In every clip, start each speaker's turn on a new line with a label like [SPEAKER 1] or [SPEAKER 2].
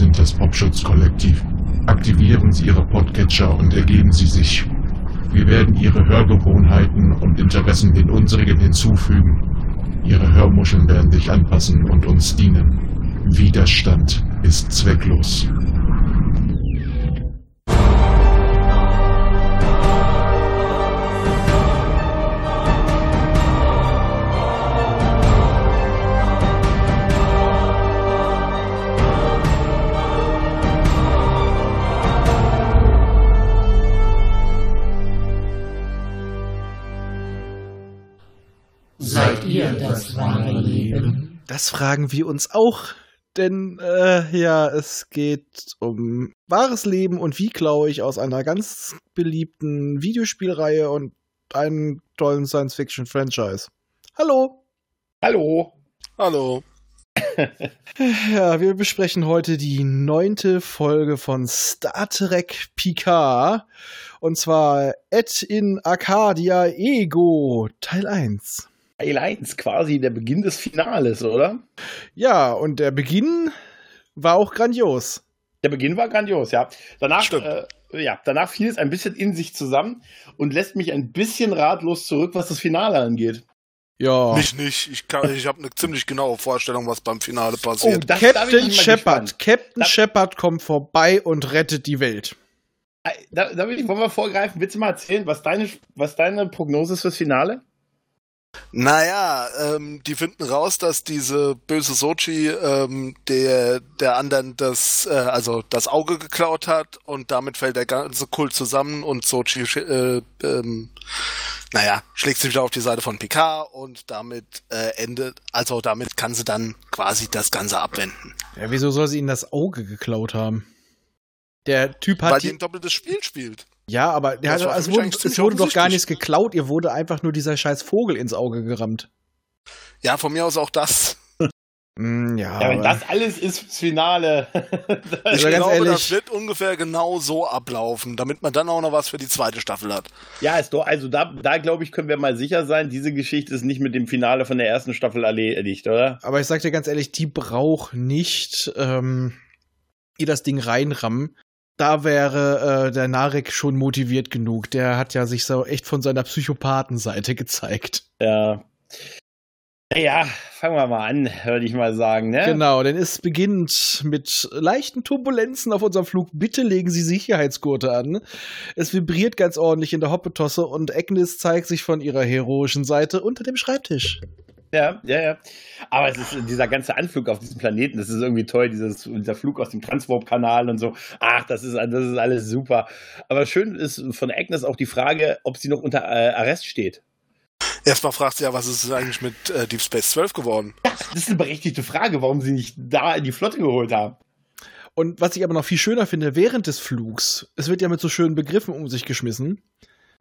[SPEAKER 1] sind das Popschutz-Kollektiv. Aktivieren Sie Ihre Podcatcher und ergeben Sie sich. Wir werden Ihre Hörgewohnheiten und Interessen den unsrigen hinzufügen. Ihre Hörmuscheln werden sich anpassen und uns dienen. Widerstand ist zwecklos.
[SPEAKER 2] Das
[SPEAKER 3] fragen wir uns auch. Denn äh, ja, es geht um wahres Leben und wie klaue ich aus einer ganz beliebten Videospielreihe und einem tollen Science-Fiction-Franchise. Hallo!
[SPEAKER 4] Hallo!
[SPEAKER 5] Hallo!
[SPEAKER 3] ja, wir besprechen heute die neunte Folge von Star Trek Picard. Und zwar Et in Arcadia Ego, Teil 1.
[SPEAKER 4] 1, quasi der Beginn des Finales, oder?
[SPEAKER 3] Ja, und der Beginn war auch grandios.
[SPEAKER 4] Der Beginn war grandios, ja. Danach, äh, ja, danach fiel es ein bisschen in sich zusammen und lässt mich ein bisschen ratlos zurück, was das Finale angeht.
[SPEAKER 5] Ja. Mich nicht. Ich, kann, ich habe eine ziemlich genaue Vorstellung, was beim Finale passiert. Oh,
[SPEAKER 3] Captain Shepard. Captain Shepard kommt vorbei und rettet die Welt.
[SPEAKER 4] Da, da will ich, wollen wir vorgreifen? Willst du mal erzählen, was deine, was deine Prognose ist fürs Finale?
[SPEAKER 5] Naja, ähm, die finden raus, dass diese böse Sochi ähm, der, der anderen das, äh, also das Auge geklaut hat und damit fällt der ganze Kult zusammen und Sochi, äh, ähm, naja, schlägt sich wieder auf die Seite von Picard und damit äh, endet, also damit kann sie dann quasi das Ganze abwenden.
[SPEAKER 3] Ja, wieso soll sie ihnen das Auge geklaut haben? Der Typ hat.
[SPEAKER 5] Weil die ein doppeltes Spiel spielt.
[SPEAKER 3] Ja, aber der hat, es wurde, es wurde doch gar nichts geklaut, ihr wurde einfach nur dieser scheiß Vogel ins Auge gerammt.
[SPEAKER 5] Ja, von mir aus auch das.
[SPEAKER 3] Mm, ja,
[SPEAKER 4] ja, wenn das alles ist fürs Finale.
[SPEAKER 5] ich glaube, ehrlich, das wird ungefähr genau so ablaufen, damit man dann auch noch was für die zweite Staffel hat.
[SPEAKER 4] Ja, ist doch, also da, da glaube ich, können wir mal sicher sein, diese Geschichte ist nicht mit dem Finale von der ersten Staffel erledigt, oder?
[SPEAKER 3] Aber ich sag dir ganz ehrlich, die braucht nicht ähm, ihr das Ding reinrammen da wäre äh, der Narek schon motiviert genug. Der hat ja sich so echt von seiner Psychopathenseite gezeigt.
[SPEAKER 4] Ja. Ja, fangen wir mal an, würde ich mal sagen, ne?
[SPEAKER 3] Genau, denn es beginnt mit leichten Turbulenzen auf unserem Flug. Bitte legen Sie Sicherheitsgurte an. Es vibriert ganz ordentlich in der Hoppetosse und Agnes zeigt sich von ihrer heroischen Seite unter dem Schreibtisch.
[SPEAKER 4] Ja, ja, ja. Aber es ist dieser ganze Anflug auf diesem Planeten, das ist irgendwie toll, dieses, dieser Flug aus dem Transwarp-Kanal und so. Ach, das ist, das ist alles super. Aber schön ist von Agnes auch die Frage, ob sie noch unter äh, Arrest steht.
[SPEAKER 5] Erstmal fragt sie ja, was ist eigentlich mit äh, Deep Space 12 geworden?
[SPEAKER 4] Ja, das ist eine berechtigte Frage, warum sie nicht da in die Flotte geholt haben.
[SPEAKER 3] Und was ich aber noch viel schöner finde, während des Flugs, es wird ja mit so schönen Begriffen um sich geschmissen.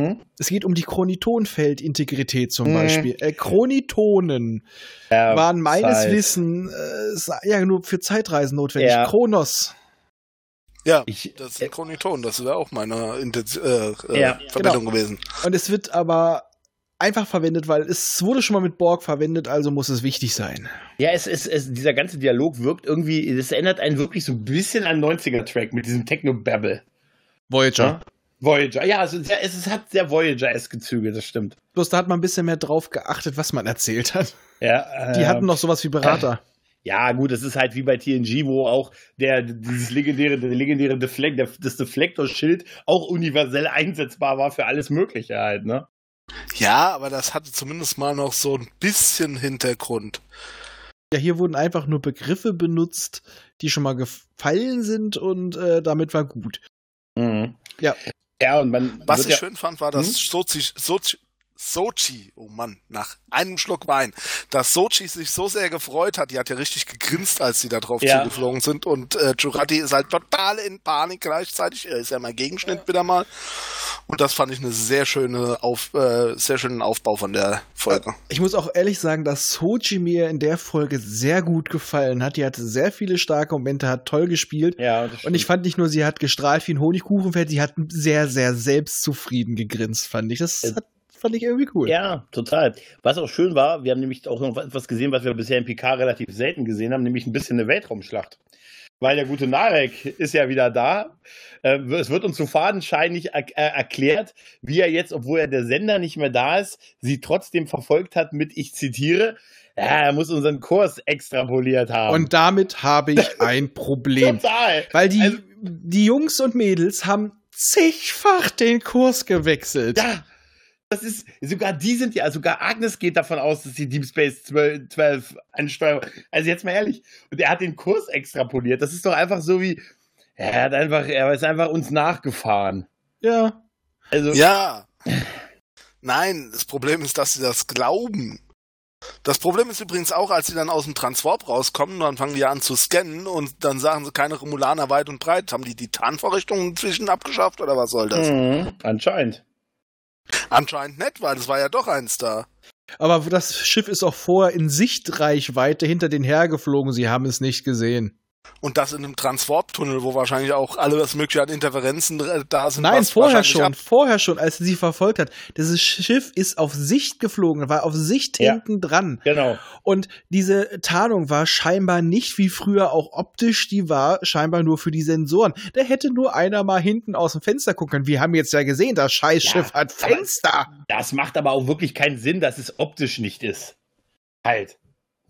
[SPEAKER 3] Hm? Es geht um die Chronitonfeldintegrität zum hm. Beispiel. Äh, Chronitonen ja, waren meines Zeit. Wissens äh, ja nur für Zeitreisen notwendig. Ja. Chronos.
[SPEAKER 5] Ja, ich, das ist ein Chroniton, das wäre auch meine Intenz äh, äh ja, Verbindung genau. gewesen.
[SPEAKER 3] Und es wird aber einfach verwendet, weil es wurde schon mal mit Borg verwendet, also muss es wichtig sein.
[SPEAKER 4] Ja, es ist, es, dieser ganze Dialog wirkt irgendwie, es erinnert einen wirklich so ein bisschen an 90er-Track mit diesem Techno-Babble.
[SPEAKER 3] Voyager.
[SPEAKER 4] Voyager, ja, also es, es hat sehr Voyager-eske Züge, das stimmt.
[SPEAKER 3] Bloß da hat man ein bisschen mehr drauf geachtet, was man erzählt hat.
[SPEAKER 4] Ja,
[SPEAKER 3] äh, Die hatten noch sowas wie Berater.
[SPEAKER 4] Äh, ja, gut, es ist halt wie bei TNG, wo auch der, dieses legendäre, der legendäre Deflekt, der, das Deflektorschild auch universell einsetzbar war für alles Mögliche halt, ne?
[SPEAKER 5] Ja, aber das hatte zumindest mal noch so ein bisschen Hintergrund.
[SPEAKER 3] Ja, hier wurden einfach nur Begriffe benutzt, die schon mal gefallen sind und äh, damit war gut.
[SPEAKER 4] Mhm.
[SPEAKER 3] Ja.
[SPEAKER 4] Ja, und man.
[SPEAKER 5] Was ich ja schön fand, war, dass hm? Sochi, Sochi, Sochi, oh Mann, nach einem Schluck Wein, dass Sochi sich so sehr gefreut hat, die hat ja richtig gegrinst, als sie da drauf ja. zugeflogen sind. Und äh, Jurati ist halt total in Panik gleichzeitig, er ist ja mein Gegenschnitt wieder mal. Und das fand ich eine sehr schöne Auf, äh, sehr schönen Aufbau von der Folge.
[SPEAKER 3] Ich muss auch ehrlich sagen, dass Sochi mir in der Folge sehr gut gefallen hat, die hatte sehr viele starke Momente, hat toll gespielt.
[SPEAKER 4] Ja,
[SPEAKER 3] und ich fand nicht nur, sie hat gestrahlt wie ein Honigkuchenpferd, sie hat sehr, sehr selbstzufrieden gegrinst, fand ich. Das äh, hat fand ich irgendwie cool.
[SPEAKER 4] Ja, total. Was auch schön war, wir haben nämlich auch noch etwas gesehen, was wir bisher in PK relativ selten gesehen haben, nämlich ein bisschen eine Weltraumschlacht. Weil der gute Narek ist ja wieder da. Äh, es wird uns so fadenscheinig er äh, erklärt, wie er jetzt, obwohl er der Sender nicht mehr da ist, sie trotzdem verfolgt hat mit, ich zitiere, ja, er muss unseren Kurs extrapoliert haben.
[SPEAKER 3] Und damit habe ich ein Problem.
[SPEAKER 4] Total.
[SPEAKER 3] Weil die,
[SPEAKER 4] Also-
[SPEAKER 3] die Jungs und Mädels haben zigfach den Kurs gewechselt.
[SPEAKER 4] Ja, das ist, sogar die sind ja, sogar Agnes geht davon aus, dass die Deep Space 12, 12 ansteuern. Also jetzt mal ehrlich. Und er hat den Kurs extrapoliert. Das ist doch einfach so wie, er hat einfach, er ist einfach uns nachgefahren.
[SPEAKER 3] Ja.
[SPEAKER 4] Also,
[SPEAKER 5] Ja. Nein, das Problem ist, dass sie das glauben. Das Problem ist übrigens auch, als sie dann aus dem Transwarp rauskommen, dann fangen die an zu scannen und dann sagen sie keine Romulaner weit und breit. Haben die die Tarnvorrichtungen inzwischen abgeschafft oder was soll das?
[SPEAKER 4] Mhm, anscheinend.
[SPEAKER 5] Anscheinend nicht, weil es war ja doch eins da.
[SPEAKER 3] Aber das Schiff ist auch vorher in Sichtreichweite hinter den hergeflogen. Sie haben es nicht gesehen.
[SPEAKER 5] Und das in einem Transwarp-Tunnel, wo wahrscheinlich auch alles mögliche an Interferenzen äh, da sind.
[SPEAKER 3] Nein, vorher schon, vorher schon, als sie sie verfolgt hat. Dieses Schiff ist auf Sicht geflogen, war auf Sicht
[SPEAKER 4] Ja.
[SPEAKER 3] hinten dran.
[SPEAKER 4] Genau.
[SPEAKER 3] Und diese Tarnung war scheinbar nicht wie früher auch optisch, die war scheinbar nur für die Sensoren. Da hätte nur einer mal hinten aus dem Fenster gucken können. Wir haben jetzt ja gesehen, das Scheißschiff
[SPEAKER 4] Ja,
[SPEAKER 3] hat Fenster.
[SPEAKER 4] Das macht aber auch wirklich keinen Sinn, dass es optisch nicht ist. Halt.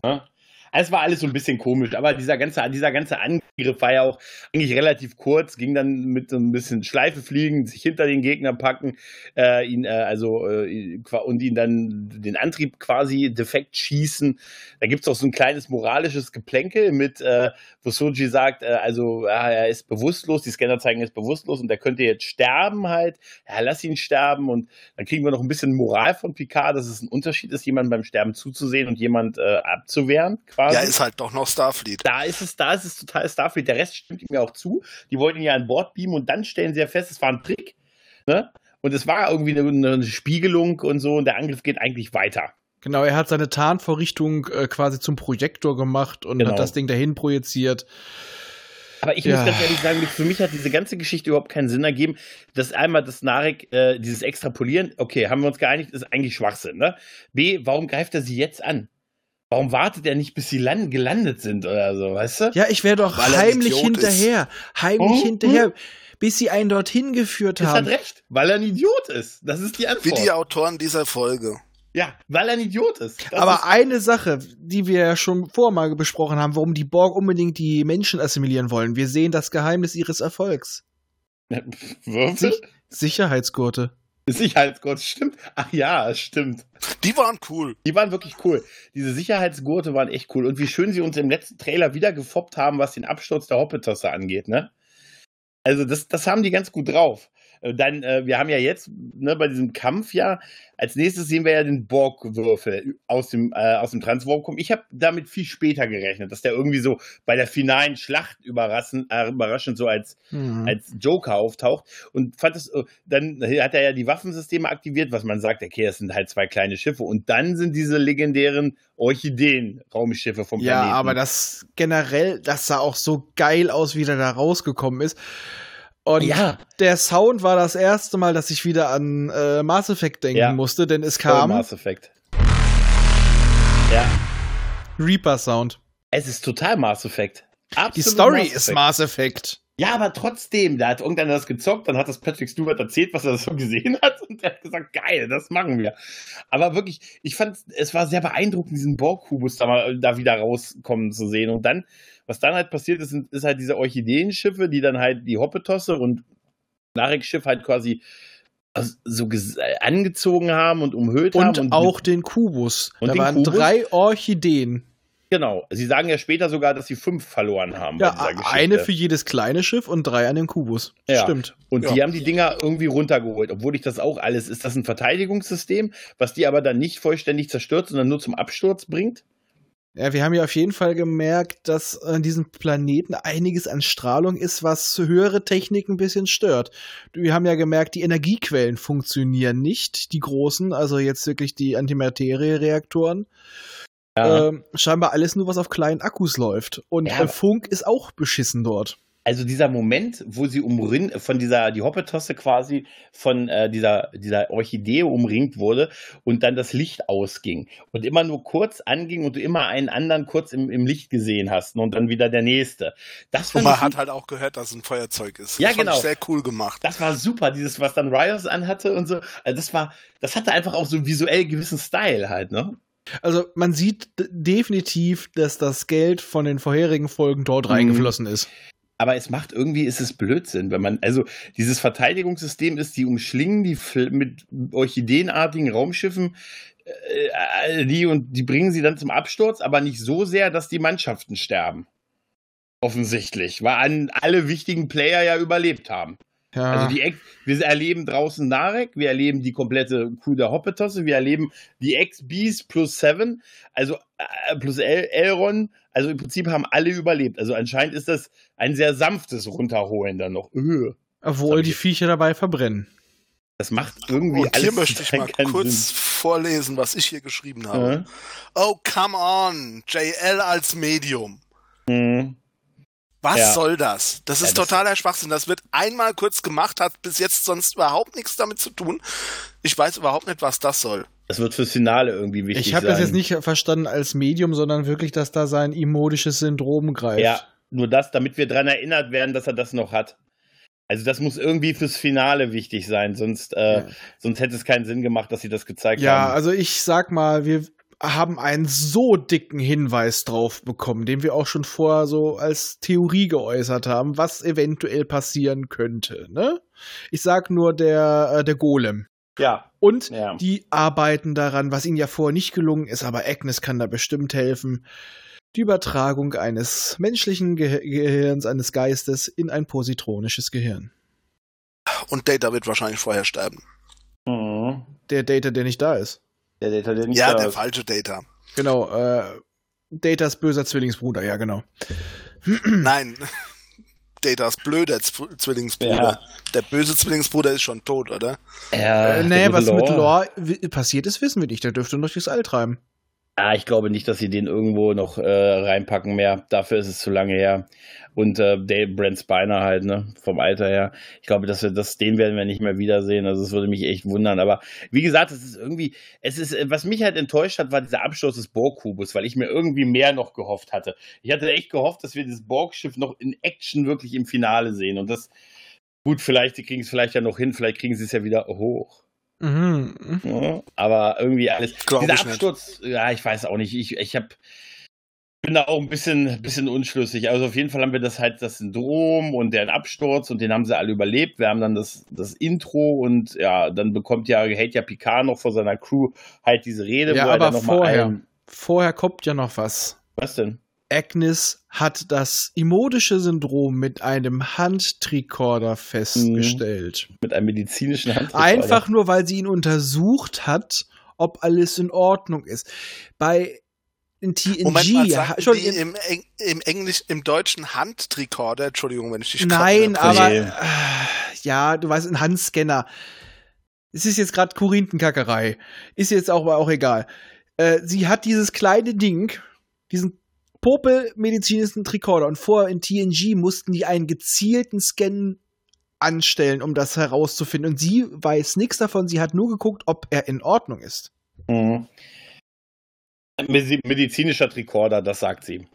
[SPEAKER 4] Ne? Es war alles so ein bisschen komisch, aber dieser ganze, dieser ganze Angriff war ja auch eigentlich relativ kurz, ging dann mit so ein bisschen Schleife fliegen, sich hinter den Gegner packen, äh, ihn, äh, also, äh, und ihn dann den Antrieb quasi defekt schießen. Da gibt es auch so ein kleines moralisches Geplänkel mit, äh, wo Soji sagt, äh, also er ist bewusstlos, die Scanner zeigen, er ist bewusstlos und er könnte jetzt sterben halt. Ja, lass ihn sterben und dann kriegen wir noch ein bisschen Moral von Picard, dass es ein Unterschied ist, jemandem beim Sterben zuzusehen und jemand äh, abzuwehren, quasi.
[SPEAKER 5] Ja, ist halt doch noch Starfleet.
[SPEAKER 4] da ist es, da ist es total Starfleet. Der Rest stimmt ihm ja auch zu. Die wollten ihn ja an Bord beamen und dann stellen sie ja fest, es war ein Trick. Ne? Und es war irgendwie eine, eine Spiegelung und so und der Angriff geht eigentlich weiter.
[SPEAKER 3] Genau, er hat seine Tarnvorrichtung äh, quasi zum Projektor gemacht und
[SPEAKER 4] Genau.
[SPEAKER 3] hat das Ding dahin projiziert.
[SPEAKER 4] Aber ich
[SPEAKER 3] Ja.
[SPEAKER 4] muss ganz ehrlich sagen, für mich hat diese ganze Geschichte überhaupt keinen Sinn ergeben. Das einmal das Narek, äh, dieses Extrapolieren, okay, haben wir uns geeinigt, ist eigentlich Schwachsinn. Ne? B, warum greift er sie jetzt an? Warum wartet er nicht, bis sie land gelandet sind oder so, weißt du?
[SPEAKER 3] Ja, ich wäre doch
[SPEAKER 5] Weil er
[SPEAKER 3] heimlich
[SPEAKER 5] Idiot ist.
[SPEAKER 3] hinterher. Heimlich
[SPEAKER 4] Oh,
[SPEAKER 3] hinterher, bis sie einen dorthin geführt
[SPEAKER 4] Das hat
[SPEAKER 3] haben.
[SPEAKER 4] recht, weil er ein Idiot ist. Das ist die
[SPEAKER 5] Wie
[SPEAKER 4] Antwort.
[SPEAKER 5] die Autoren dieser Folge.
[SPEAKER 4] Ja, weil er ein Idiot ist. Das
[SPEAKER 3] Aber
[SPEAKER 4] ist,
[SPEAKER 3] eine Sache, die wir ja schon vorher mal besprochen haben, warum die Borg unbedingt die Menschen assimilieren wollen. Wir sehen das Geheimnis ihres Erfolgs.
[SPEAKER 4] Würfel?
[SPEAKER 3] Sicherheitsgurte.
[SPEAKER 4] Sicherheitsgurte, stimmt. Ach ja, stimmt.
[SPEAKER 5] Die waren cool.
[SPEAKER 4] Die waren wirklich cool. Diese Sicherheitsgurte waren echt cool. Und wie schön sie uns im letzten Trailer wieder gefoppt haben, was den Absturz der Hoppetosse angeht, ne? Also das, das haben die ganz gut drauf. Äh, Dann, äh, wir haben ja jetzt, ne, bei diesem Kampf ja, als nächstes sehen wir ja den Borg-Würfel aus dem, äh, aus dem Transwarp kommen. Ich habe damit viel später gerechnet, dass der irgendwie so bei der finalen Schlacht überraschend, äh, überraschend so als
[SPEAKER 3] Hm.
[SPEAKER 4] als Joker auftaucht und fand es, äh, dann hat er ja die Waffensysteme aktiviert, was man sagt, okay, es sind halt zwei kleine Schiffe und dann sind diese legendären Orchideen-Raumschiffe vom
[SPEAKER 3] Ja,
[SPEAKER 4] Planeten.
[SPEAKER 3] aber das generell, das sah auch so geil aus, wie der da rausgekommen ist. Und
[SPEAKER 4] Ja.
[SPEAKER 3] der Sound war das erste Mal, dass ich wieder an äh, Mass Effect denken
[SPEAKER 4] Ja.
[SPEAKER 3] musste, denn es kam
[SPEAKER 4] Mass Effect. Ja,
[SPEAKER 3] Reaper Sound.
[SPEAKER 4] es ist total Mass Effect. Absolut
[SPEAKER 3] Die Story
[SPEAKER 4] Mass
[SPEAKER 3] ist. Mass Effect.
[SPEAKER 4] Ja, aber trotzdem, da hat irgendeiner das gezockt, dann hat das Patrick Stewart erzählt, was er so gesehen hat und der hat gesagt, geil, das machen wir. Aber wirklich, ich fand, es war sehr beeindruckend, diesen Borg-Kubus da mal da wieder rauskommen zu sehen. Und dann, was dann halt passiert ist, sind, ist halt diese Orchideenschiffe, die dann halt die Hoppetosse und Narek-Schiff halt quasi so äh, angezogen haben und umhüllt haben.
[SPEAKER 3] Und auch den Kubus.
[SPEAKER 4] Und
[SPEAKER 3] da
[SPEAKER 4] den
[SPEAKER 3] waren
[SPEAKER 4] Kubus?
[SPEAKER 3] drei Orchideen.
[SPEAKER 4] Genau. Sie sagen ja später sogar, dass sie fünf verloren haben.
[SPEAKER 3] Ja, eine für jedes kleine Schiff und drei an den Kubus.
[SPEAKER 4] Ja.
[SPEAKER 3] Stimmt.
[SPEAKER 4] Und
[SPEAKER 5] Ja.
[SPEAKER 4] die haben die Dinger irgendwie runtergeholt, obwohl ich das auch alles, ist das ein Verteidigungssystem, was die aber dann nicht vollständig zerstört, sondern nur zum Absturz bringt?
[SPEAKER 3] Ja, wir haben ja auf jeden Fall gemerkt, dass an diesem Planeten einiges an Strahlung ist, was höhere Technik ein bisschen stört. Wir haben ja gemerkt, die Energiequellen funktionieren nicht, die großen, also jetzt wirklich die Antimaterie-Reaktoren. Ähm, scheinbar alles nur, was auf kleinen Akkus läuft. Und
[SPEAKER 4] Ja,
[SPEAKER 3] äh, Funk ist auch beschissen dort.
[SPEAKER 4] Also dieser Moment, wo sie umringt, von dieser, die Hoppetosse quasi von äh, dieser, dieser Orchidee umringt wurde und dann das Licht ausging und immer nur kurz anging und du immer einen anderen kurz im, im Licht gesehen hast und dann wieder der nächste. Das
[SPEAKER 5] und man hat halt auch gehört, dass es ein Feuerzeug ist.
[SPEAKER 4] Ja, das genau.
[SPEAKER 5] sehr cool gemacht.
[SPEAKER 4] Das war super, dieses, was dann Rios anhatte und so. Also das war, das hatte einfach auch so visuell gewissen Style halt, ne?
[SPEAKER 3] Also man sieht definitiv, dass das Geld von den vorherigen Folgen dort mhm. reingeflossen ist
[SPEAKER 4] aber es macht irgendwie, ist es Blödsinn, wenn man, also dieses Verteidigungssystem ist, die umschlingen die mit orchideenartigen Raumschiffen, äh, die und die bringen sie dann zum Absturz, aber nicht so sehr, dass die Mannschaften sterben. Offensichtlich, weil an alle wichtigen Player ja überlebt haben. Ja. Also die Ex wir erleben draußen Narek, wir erleben die komplette Crew der Hoppetosse, wir erleben die Ex-Bees plus Seven, also äh, plus El Elron. Also im Prinzip haben alle überlebt. Also anscheinend ist das ein sehr sanftes Runterholen dann noch. Öh.
[SPEAKER 3] Obwohl die Viecher dabei verbrennen.
[SPEAKER 4] Das macht irgendwie
[SPEAKER 5] Und
[SPEAKER 4] alles.
[SPEAKER 5] Hier möchte ich mal kurz Sinn. vorlesen, was ich hier geschrieben habe. Mhm. Oh, come on, JL als Medium. Mhm. Was ja. soll das? Das ist ja, das totaler Schwachsinn. Das wird einmal kurz gemacht, hat bis jetzt sonst überhaupt nichts damit zu tun. Ich weiß überhaupt nicht, was das soll.
[SPEAKER 4] Das wird fürs Finale irgendwie wichtig
[SPEAKER 3] Ich habe das jetzt nicht verstanden als Medium, sondern wirklich, dass da sein imodisches Syndrom greift. Ja,
[SPEAKER 4] nur das, damit wir daran erinnert werden, dass er das noch hat. Also das muss irgendwie fürs Finale wichtig sein, sonst, äh, ja. sonst hätte es keinen Sinn gemacht, dass sie das gezeigt
[SPEAKER 3] ja,
[SPEAKER 4] haben.
[SPEAKER 3] Ja, also ich sag mal, wir haben einen so dicken Hinweis drauf bekommen, den wir auch schon vorher so als Theorie geäußert haben, was eventuell passieren könnte. Ne? Ich sag nur der, äh, der Golem.
[SPEAKER 4] Ja.
[SPEAKER 3] Und
[SPEAKER 4] ja.
[SPEAKER 3] die arbeiten daran, was ihnen ja vorher nicht gelungen ist, aber Agnes kann da bestimmt helfen. Die Übertragung eines menschlichen Ge Gehirns, eines Geistes in ein positronisches Gehirn.
[SPEAKER 5] Und Data wird wahrscheinlich vorher sterben.
[SPEAKER 3] Mhm. Der Data, der nicht da ist.
[SPEAKER 5] Der Data, der nicht Ja, der ist. falsche Data.
[SPEAKER 3] Genau, äh, Datas böser Zwillingsbruder, ja, genau.
[SPEAKER 5] Nein, Datas blöder Z Zwillingsbruder. Ja. Der böse Zwillingsbruder ist schon tot, oder?
[SPEAKER 3] Ja, äh, nee, was Lore. mit Lore passiert ist, wissen wir nicht. Der dürfte noch durchs All treiben.
[SPEAKER 4] Ah, ich glaube nicht, dass sie den irgendwo noch äh, reinpacken mehr. Dafür ist es zu lange her. Und äh, Dave Brent Spiner halt, ne, vom Alter her. Ich glaube, dass wir das, den werden wir nicht mehr wiedersehen. Also es würde mich echt wundern. Aber wie gesagt, es ist irgendwie, es ist, was mich halt enttäuscht hat, war dieser Abschluss des Borg-Kubus, weil ich mir irgendwie mehr noch gehofft hatte. Ich hatte echt gehofft, dass wir dieses Borg-Schiff noch in Action wirklich im Finale sehen. Und das, gut, vielleicht, die kriegen es vielleicht ja noch hin, vielleicht kriegen sie es ja wieder hoch. Mhm. Ja, aber irgendwie alles.
[SPEAKER 5] Glaub
[SPEAKER 4] Dieser Absturz, nicht. ja, ich weiß auch nicht. Ich, ich habe bin da auch ein bisschen, bisschen unschlüssig. Also auf jeden Fall haben wir das halt das Syndrom und deren Absturz und den haben sie alle überlebt. Wir haben dann das, das Intro und ja, dann bekommt ja, hält ja Picard noch vor seiner Crew halt diese Rede.
[SPEAKER 3] Ja, aber vorher, vorher kommt ja noch was.
[SPEAKER 4] Was denn?
[SPEAKER 3] Agnes hat das imodische Syndrom mit einem Handtricorder festgestellt.
[SPEAKER 4] Mhm. Mit einem medizinischen Handtricorder.
[SPEAKER 3] Einfach nur, weil sie ihn untersucht hat, ob alles in Ordnung ist. Bei in TNG. Moment
[SPEAKER 5] mal, schon im, im Englisch, im deutschen Handtricorder, Entschuldigung, wenn ich dich
[SPEAKER 3] Nein, aber äh, ja, du weißt, ein Handscanner. Es ist jetzt gerade Korinthenkackerei. Ist jetzt auch, auch egal. Äh, sie hat dieses kleine Ding, diesen Popel-medizinischen Tricorder und vorher in TNG mussten die einen gezielten Scan anstellen, um das herauszufinden. Und sie weiß nichts davon, sie hat nur geguckt, ob er in Ordnung ist. Mhm.
[SPEAKER 4] Medizinischer Tricorder, das sagt sie.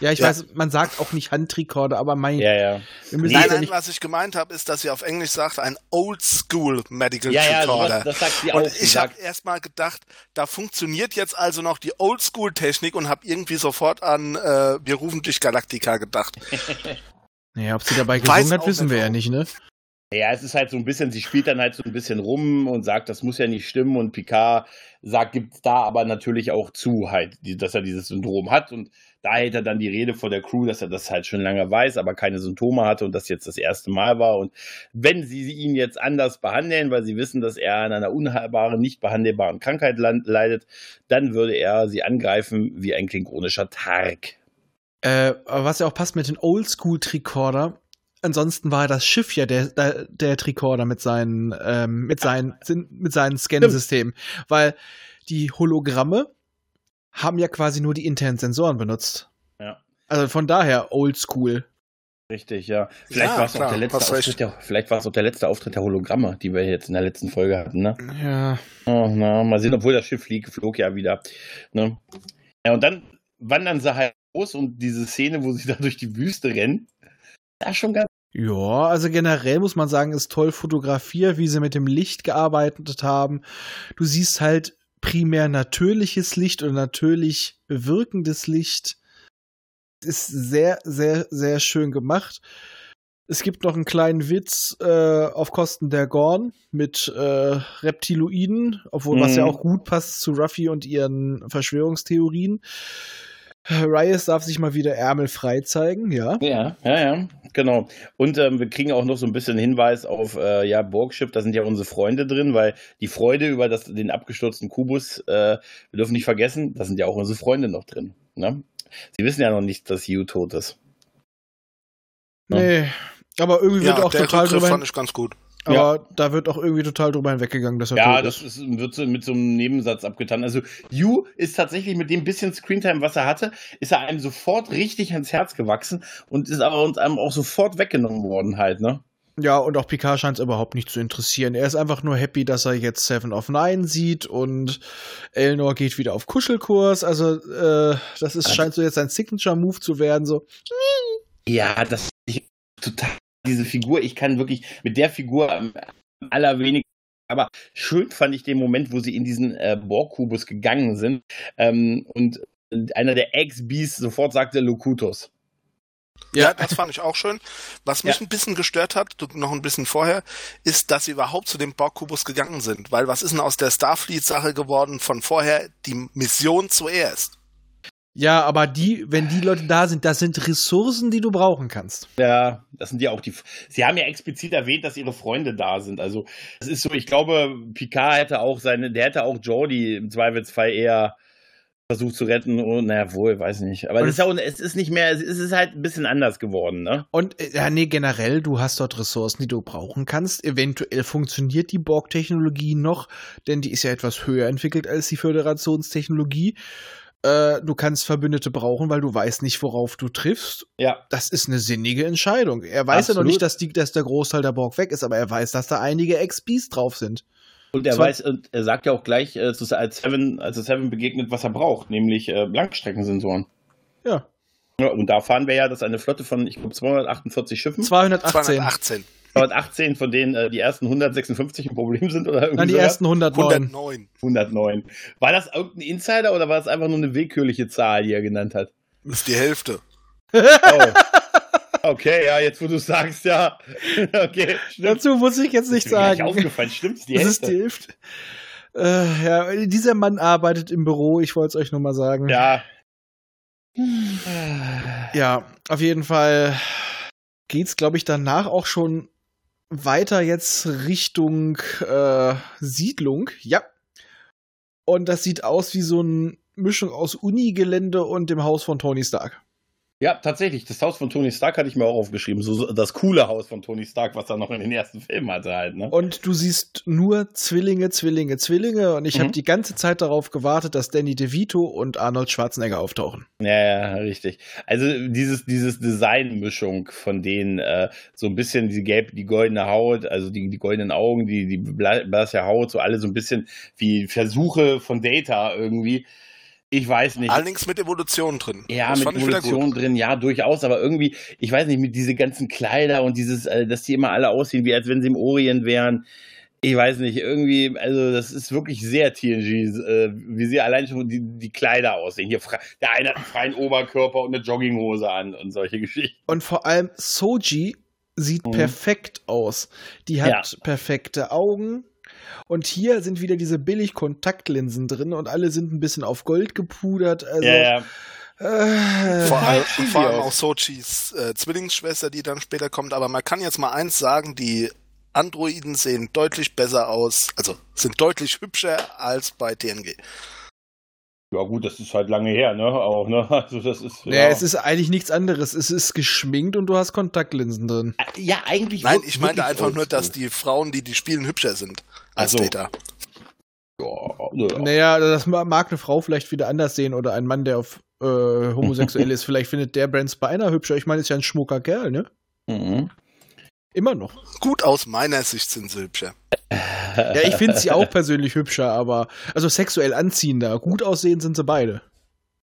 [SPEAKER 3] Ja, ich ja. weiß, man sagt auch nicht Handtricorder, aber mein.
[SPEAKER 4] Ja, ja.
[SPEAKER 5] Nein, nein, ja was ich gemeint habe, ist, dass sie auf Englisch sagt, ein Old School Medical ja, Tricorder. Ja,
[SPEAKER 4] das, sagt sie
[SPEAKER 5] auch. Und ich habe erstmal gedacht, da funktioniert jetzt also noch die Old School Technik und habe irgendwie sofort an äh, Wir rufen dich Galactica gedacht.
[SPEAKER 3] naja, ob sie dabei gesungen hat, wissen wir ja nicht, ne?
[SPEAKER 4] Ja, es ist halt so ein bisschen, sie spielt dann halt so ein bisschen rum und sagt, das muss ja nicht stimmen und Picard sagt, gibt da aber natürlich auch zu, halt, dass er dieses Syndrom hat und da hält er dann die Rede vor der Crew, dass er das halt schon lange weiß, aber keine Symptome hatte und das jetzt das erste Mal war und wenn sie ihn jetzt anders behandeln, weil sie wissen, dass er an einer unheilbaren, nicht behandelbaren Krankheit leidet, dann würde er sie angreifen wie ein klingonischer Targ.
[SPEAKER 3] Äh, was ja auch passt mit den Oldschool-Tricorder, ansonsten war das Schiff ja der, der, der Tricorder mit seinen, ähm, mit seinen, mit seinen Scansystemen. Weil die Hologramme haben ja quasi nur die internen Sensoren benutzt.
[SPEAKER 4] Ja.
[SPEAKER 3] Also von daher oldschool.
[SPEAKER 4] Richtig, ja. Vielleicht
[SPEAKER 5] Ja,
[SPEAKER 4] war es auch der letzte. Auftritt der, vielleicht war es auch der letzte Auftritt der Hologramme, die wir jetzt in der letzten Folge hatten, ne?
[SPEAKER 3] Ja.
[SPEAKER 4] Oh, na, mal sehen, obwohl das Schiff flieg, flog ja wieder. Ne? Ja, und dann wandern sie halt los und diese Szene, wo sie da durch die Wüste rennen, ist schon ganz.
[SPEAKER 3] Ja, also generell muss man sagen, ist toll fotografiert, wie sie mit dem Licht gearbeitet haben. Du siehst halt primär natürliches Licht und natürlich wirkendes Licht. Ist sehr, sehr, sehr schön gemacht. Es gibt noch einen kleinen Witz äh, auf Kosten der Gorn mit äh, Reptiloiden, obwohl was
[SPEAKER 4] Mhm.
[SPEAKER 3] ja auch gut passt zu Ruffy und ihren Verschwörungstheorien. Riot darf sich mal wieder ärmelfrei zeigen, ja.
[SPEAKER 4] Ja, ja, ja, genau. Und ähm, wir kriegen auch noch so ein bisschen Hinweis auf, äh, ja, Borgschiff, da sind ja unsere Freunde drin, weil die Freude über das, den abgestürzten Kubus, äh, wir dürfen nicht vergessen, da sind ja auch unsere Freunde noch drin. Ne? Sie wissen ja noch nicht, dass Yu tot ist. Ja.
[SPEAKER 3] Nee, aber irgendwie wird
[SPEAKER 5] Ja,
[SPEAKER 3] auch
[SPEAKER 5] der
[SPEAKER 3] total
[SPEAKER 5] Rückgriff
[SPEAKER 3] drüber,
[SPEAKER 5] fand ich ganz gut.
[SPEAKER 3] Aber da wird auch irgendwie total drüber hinweggegangen, dass er
[SPEAKER 4] Ja, das
[SPEAKER 3] ist.
[SPEAKER 4] ist, wird so mit so einem Nebensatz abgetan. Also Yu ist tatsächlich mit dem bisschen Screentime, was er hatte, ist er einem sofort richtig ans Herz gewachsen und ist aber uns einem auch sofort weggenommen worden halt, ne?
[SPEAKER 3] Ja, und auch Picard scheint es überhaupt nicht zu interessieren. Er ist einfach nur happy, dass er jetzt Seven of Nine sieht und Elnor geht wieder auf Kuschelkurs. Also, äh, das ist,
[SPEAKER 4] Also-
[SPEAKER 3] scheint so jetzt sein Signature-Move zu werden. So,
[SPEAKER 4] Ja, das ich total diese Figur. Ich kann wirklich mit der Figur am allerwenigsten. Aber schön fand ich den Moment, wo sie in diesen äh, Borg-Kubus gegangen sind ähm, und einer der Ex-Bees sofort sagte Locutus.
[SPEAKER 5] Ja, das fand ich auch schön. Was mich
[SPEAKER 4] Ja.
[SPEAKER 5] ein bisschen gestört hat, noch ein bisschen vorher, ist, dass sie überhaupt zu dem Borgkubus gegangen sind. Weil was ist denn aus der Starfleet-Sache geworden von vorher? Die Mission zuerst.
[SPEAKER 3] Ja, aber die, wenn die Leute da sind, das sind Ressourcen, die du brauchen kannst.
[SPEAKER 4] Ja, das sind ja auch die. Sie haben ja explizit erwähnt, dass ihre Freunde da sind. Also, es ist so, ich glaube, Picard hätte auch seine, der hätte auch Jordi im Zweifelsfall eher versucht zu retten. Und naja, wohl, weiß nicht. Aber ist, auch, es ist nicht mehr, es ist halt ein bisschen anders geworden, ne?
[SPEAKER 3] Und äh, ja, nee, generell, du hast dort Ressourcen, die du brauchen kannst. Eventuell funktioniert die Borg-Technologie noch, denn die ist ja etwas höher entwickelt als die Föderationstechnologie. Äh, du kannst Verbündete brauchen, weil du weißt nicht, worauf du triffst.
[SPEAKER 4] Ja.
[SPEAKER 3] Das ist eine sinnige Entscheidung. Er weiß ja noch
[SPEAKER 4] Absolut.
[SPEAKER 3] nicht, dass, die, dass der Großteil der Borg weg ist, aber er weiß, dass da einige XPs drauf sind.
[SPEAKER 4] Und er
[SPEAKER 3] Zwar-
[SPEAKER 4] weiß, und er sagt ja auch gleich, äh, zu, als Seven, als er Seven begegnet, was er braucht, nämlich äh, Langstreckensensoren.
[SPEAKER 3] Ja.
[SPEAKER 4] Ja, und da fahren wir ja, dass eine Flotte von, ich glaube, 248 Schiffen,
[SPEAKER 3] 218.
[SPEAKER 5] 218.
[SPEAKER 4] 218, von denen äh, die ersten 156 ein Problem sind oder irgendwie
[SPEAKER 3] Nein, die
[SPEAKER 4] sowas.
[SPEAKER 3] ersten 109.
[SPEAKER 5] 109.
[SPEAKER 4] 109. War das irgendein Insider oder war das einfach nur eine willkürliche Zahl, die er genannt hat?
[SPEAKER 5] Das ist die Hälfte.
[SPEAKER 4] Oh. Okay, ja, jetzt wo du sagst, ja. Okay, stimmt.
[SPEAKER 3] Dazu muss ich jetzt nicht
[SPEAKER 4] mir
[SPEAKER 3] sagen.
[SPEAKER 4] aufgefallen, stimmt's? Die
[SPEAKER 3] Das ist
[SPEAKER 4] Hälfte.
[SPEAKER 3] die Hälfte. Äh, ja, dieser Mann arbeitet im Büro, ich wollte es euch nur mal sagen.
[SPEAKER 4] Ja.
[SPEAKER 3] Ja, auf jeden Fall geht's, glaube ich, danach auch schon weiter jetzt Richtung äh, Siedlung. Ja. Und das sieht aus wie so eine Mischung aus Unigelände und dem Haus von Tony Stark.
[SPEAKER 4] Ja, tatsächlich. Das Haus von Tony Stark hatte ich mir auch aufgeschrieben. So, das coole Haus von Tony Stark, was er noch in den ersten Filmen hatte halt, ne?
[SPEAKER 3] Und du siehst nur Zwillinge, Zwillinge, Zwillinge. Und ich
[SPEAKER 4] Mhm.
[SPEAKER 3] habe die ganze Zeit darauf gewartet, dass Danny DeVito und Arnold Schwarzenegger auftauchen.
[SPEAKER 4] Ja, ja, richtig. Also dieses, dieses Designmischung von denen, äh, so ein bisschen die gelb, die goldene Haut, also die, die goldenen Augen, die, die bla- blasse Haut, so alle so ein bisschen wie Versuche von Data irgendwie. Ich weiß nicht.
[SPEAKER 5] Allerdings mit Evolution drin.
[SPEAKER 4] Ja,
[SPEAKER 5] Das
[SPEAKER 4] mit. Evolution drin, ja, durchaus, aber irgendwie, ich weiß nicht, mit diese ganzen Kleider und dieses, äh, dass die immer alle aussehen, wie als wenn sie im Orient wären. Ich weiß nicht, irgendwie, also das ist wirklich sehr TNG, äh, wie sie allein schon die, die Kleider aussehen. Hier, der eine hat einen freien Oberkörper und eine Jogginghose an und solche Geschichten.
[SPEAKER 3] Und vor allem Soji sieht
[SPEAKER 4] Mhm.
[SPEAKER 3] perfekt aus. Die hat
[SPEAKER 4] Ja.
[SPEAKER 3] perfekte Augen. Und hier sind wieder diese billig Kontaktlinsen drin und alle sind ein bisschen auf Gold gepudert. Also,
[SPEAKER 4] ja, ja.
[SPEAKER 3] Äh,
[SPEAKER 5] Vor, allem, vor allem auch Sochis äh, Zwillingsschwester, die dann später kommt. Aber man kann jetzt mal eins sagen, die Androiden sehen deutlich besser aus, also sind deutlich hübscher als bei TNG.
[SPEAKER 4] Ja, gut, das ist halt lange her, ne? Auch, ne? Also das ist.
[SPEAKER 3] nee,
[SPEAKER 4] ja.
[SPEAKER 3] es ist eigentlich nichts anderes. Es ist geschminkt und du hast Kontaktlinsen drin.
[SPEAKER 4] ja, eigentlich.
[SPEAKER 5] Nein, ich meinte
[SPEAKER 4] wirklich
[SPEAKER 5] einfach nur, dass die Frauen, die die spielen, hübscher sind als
[SPEAKER 4] Ach so.
[SPEAKER 5] Data.
[SPEAKER 4] Ja, ja.
[SPEAKER 3] Naja, das ma- mag eine Frau vielleicht wieder anders sehen oder ein Mann, der auf äh, homosexuell ist. Vielleicht findet der Brent Spiner hübscher. Ich meine, ist ja ein schmucker Kerl, ne?
[SPEAKER 4] Mhm.
[SPEAKER 3] Immer noch.
[SPEAKER 5] Gut aus meiner Sicht sind sie hübscher.
[SPEAKER 3] Ja, ich finde sie auch persönlich hübscher, aber also sexuell anziehender. Gut aussehen sind sie beide.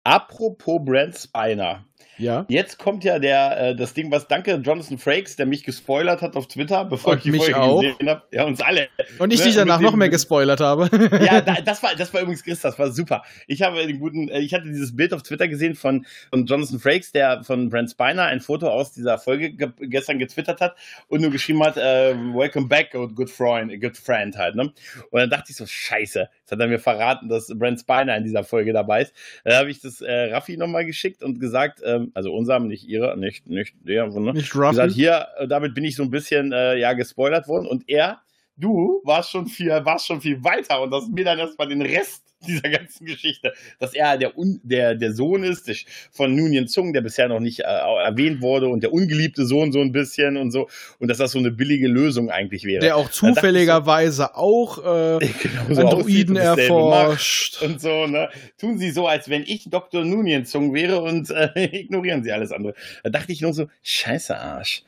[SPEAKER 4] Apropos Brent Spiner.
[SPEAKER 3] Ja.
[SPEAKER 4] Jetzt kommt ja der, äh, das Ding, was danke Jonathan Frakes, der mich gespoilert hat auf Twitter, bevor
[SPEAKER 3] Und
[SPEAKER 4] ich die
[SPEAKER 3] mich
[SPEAKER 4] Folge
[SPEAKER 3] auch.
[SPEAKER 4] gesehen habe. Ja, uns alle.
[SPEAKER 3] Und ich
[SPEAKER 4] Ne,
[SPEAKER 3] dich danach noch mehr gespoilert habe.
[SPEAKER 4] Ja, da, das war, das war übrigens Chris, das war super. Ich habe den guten, äh, ich hatte dieses Bild auf Twitter gesehen von, von Jonathan Frakes, der von Brent Spiner ein Foto aus dieser Folge ge gestern getwittert hat und nur geschrieben hat, äh, welcome back, good friend, good friend halt, ne? Und dann dachte ich so, scheiße, jetzt hat er mir verraten, dass Brent Spiner in dieser Folge dabei ist. Dann habe ich das äh, Raffi nochmal geschickt und gesagt, ähm, also unserem, nicht ihre, nicht, nicht der, ne?
[SPEAKER 3] Nicht
[SPEAKER 4] gesagt,
[SPEAKER 3] Ruffy.
[SPEAKER 4] hier, äh, damit bin ich so ein bisschen äh, ja gespoilert worden und er, du, warst schon viel, warst schon viel weiter und hast mir dann erstmal den Rest dieser ganzen Geschichte, dass er der, Un der, der Sohn ist der, von Nunien Zung, der bisher noch nicht äh, erwähnt wurde und der ungeliebte Sohn so ein bisschen und so und dass das so eine billige Lösung eigentlich wäre.
[SPEAKER 3] Der auch
[SPEAKER 4] ich so,
[SPEAKER 3] zufälligerweise auch äh, Androiden
[SPEAKER 4] und dasselbe macht
[SPEAKER 3] erforscht.
[SPEAKER 4] und so, ne? Tun sie so, als wenn ich Dr. Nunien-Zung wäre und äh, ignorieren sie alles andere. Da dachte ich nur so, scheiße Arsch.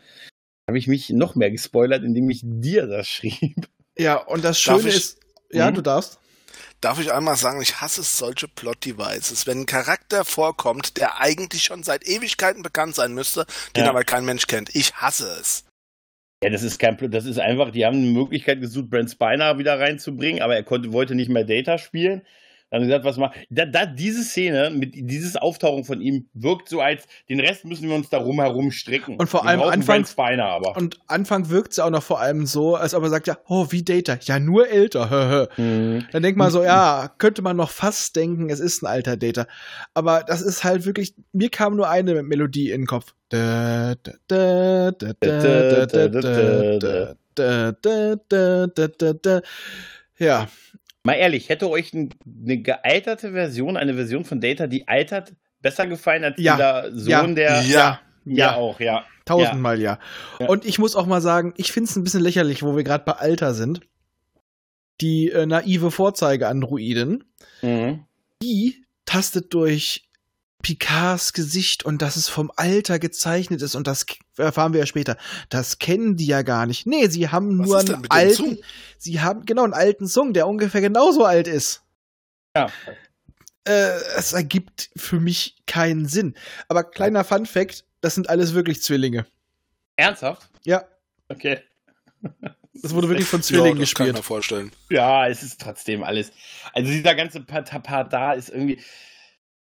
[SPEAKER 4] Habe ich mich noch mehr gespoilert, indem ich dir das schrieb.
[SPEAKER 3] Ja, und das Schöne ist, ja,
[SPEAKER 4] Mhm.
[SPEAKER 3] du darfst.
[SPEAKER 5] Darf ich einmal sagen, ich hasse solche Plot-Devices. Wenn ein Charakter vorkommt, der eigentlich schon seit Ewigkeiten bekannt sein müsste, den
[SPEAKER 4] Ja.
[SPEAKER 5] aber kein Mensch kennt. Ich hasse es.
[SPEAKER 4] Ja, das ist kein, Pl- das ist einfach, die haben eine Möglichkeit gesucht, Brent Spiner wieder reinzubringen, aber er konnte, wollte nicht mehr Data spielen. Dann gesagt, was machen. Da, da, diese Szene mit dieses Auftauchen von ihm wirkt so als, den Rest müssen wir uns darum herum stricken.
[SPEAKER 3] Und vor allem Anfang.
[SPEAKER 4] Feiner, aber.
[SPEAKER 3] Und Anfang wirkt es auch noch vor allem so, als ob er sagt, ja, oh, wie Data, ja, nur älter.
[SPEAKER 4] mhm.
[SPEAKER 3] Dann denkt man so, ja, könnte man noch fast denken, es ist ein alter Data. Aber das ist halt wirklich, mir kam nur eine Melodie in den Kopf. Ja,
[SPEAKER 4] Mal ehrlich, hätte euch ein, eine gealterte Version, eine Version von Data, die altert, besser gefallen als
[SPEAKER 3] Ja.
[SPEAKER 4] dieser Sohn,
[SPEAKER 3] Ja.
[SPEAKER 4] der.
[SPEAKER 5] Ja.
[SPEAKER 4] Ja, auch, ja.
[SPEAKER 3] tausendmal ja.
[SPEAKER 4] Ja.
[SPEAKER 3] Und ich muss auch mal sagen, ich finde es ein bisschen lächerlich, wo wir gerade bei Alter sind. Die äh, naive Vorzeige-Androidin,
[SPEAKER 4] Mhm.
[SPEAKER 3] die tastet durch Picards Gesicht und dass es vom Alter gezeichnet ist und das erfahren wir ja später. Das kennen die ja gar nicht. Nee, sie haben
[SPEAKER 5] Was
[SPEAKER 3] nur einen alten,
[SPEAKER 5] Song?
[SPEAKER 3] sie haben genau einen alten Song, der ungefähr genauso alt ist.
[SPEAKER 4] Ja.
[SPEAKER 3] Äh, es ergibt für mich keinen Sinn. Aber kleiner Fun Fact, das sind alles wirklich Zwillinge.
[SPEAKER 4] Ernsthaft?
[SPEAKER 3] Ja,
[SPEAKER 4] Okay.
[SPEAKER 3] das wurde wirklich von
[SPEAKER 5] Ja,
[SPEAKER 3] Zwillingen
[SPEAKER 5] das kann ich
[SPEAKER 3] gespielt.
[SPEAKER 5] mir vorstellen.
[SPEAKER 4] Ja, es ist trotzdem alles. Also dieser ganze Part da ist irgendwie.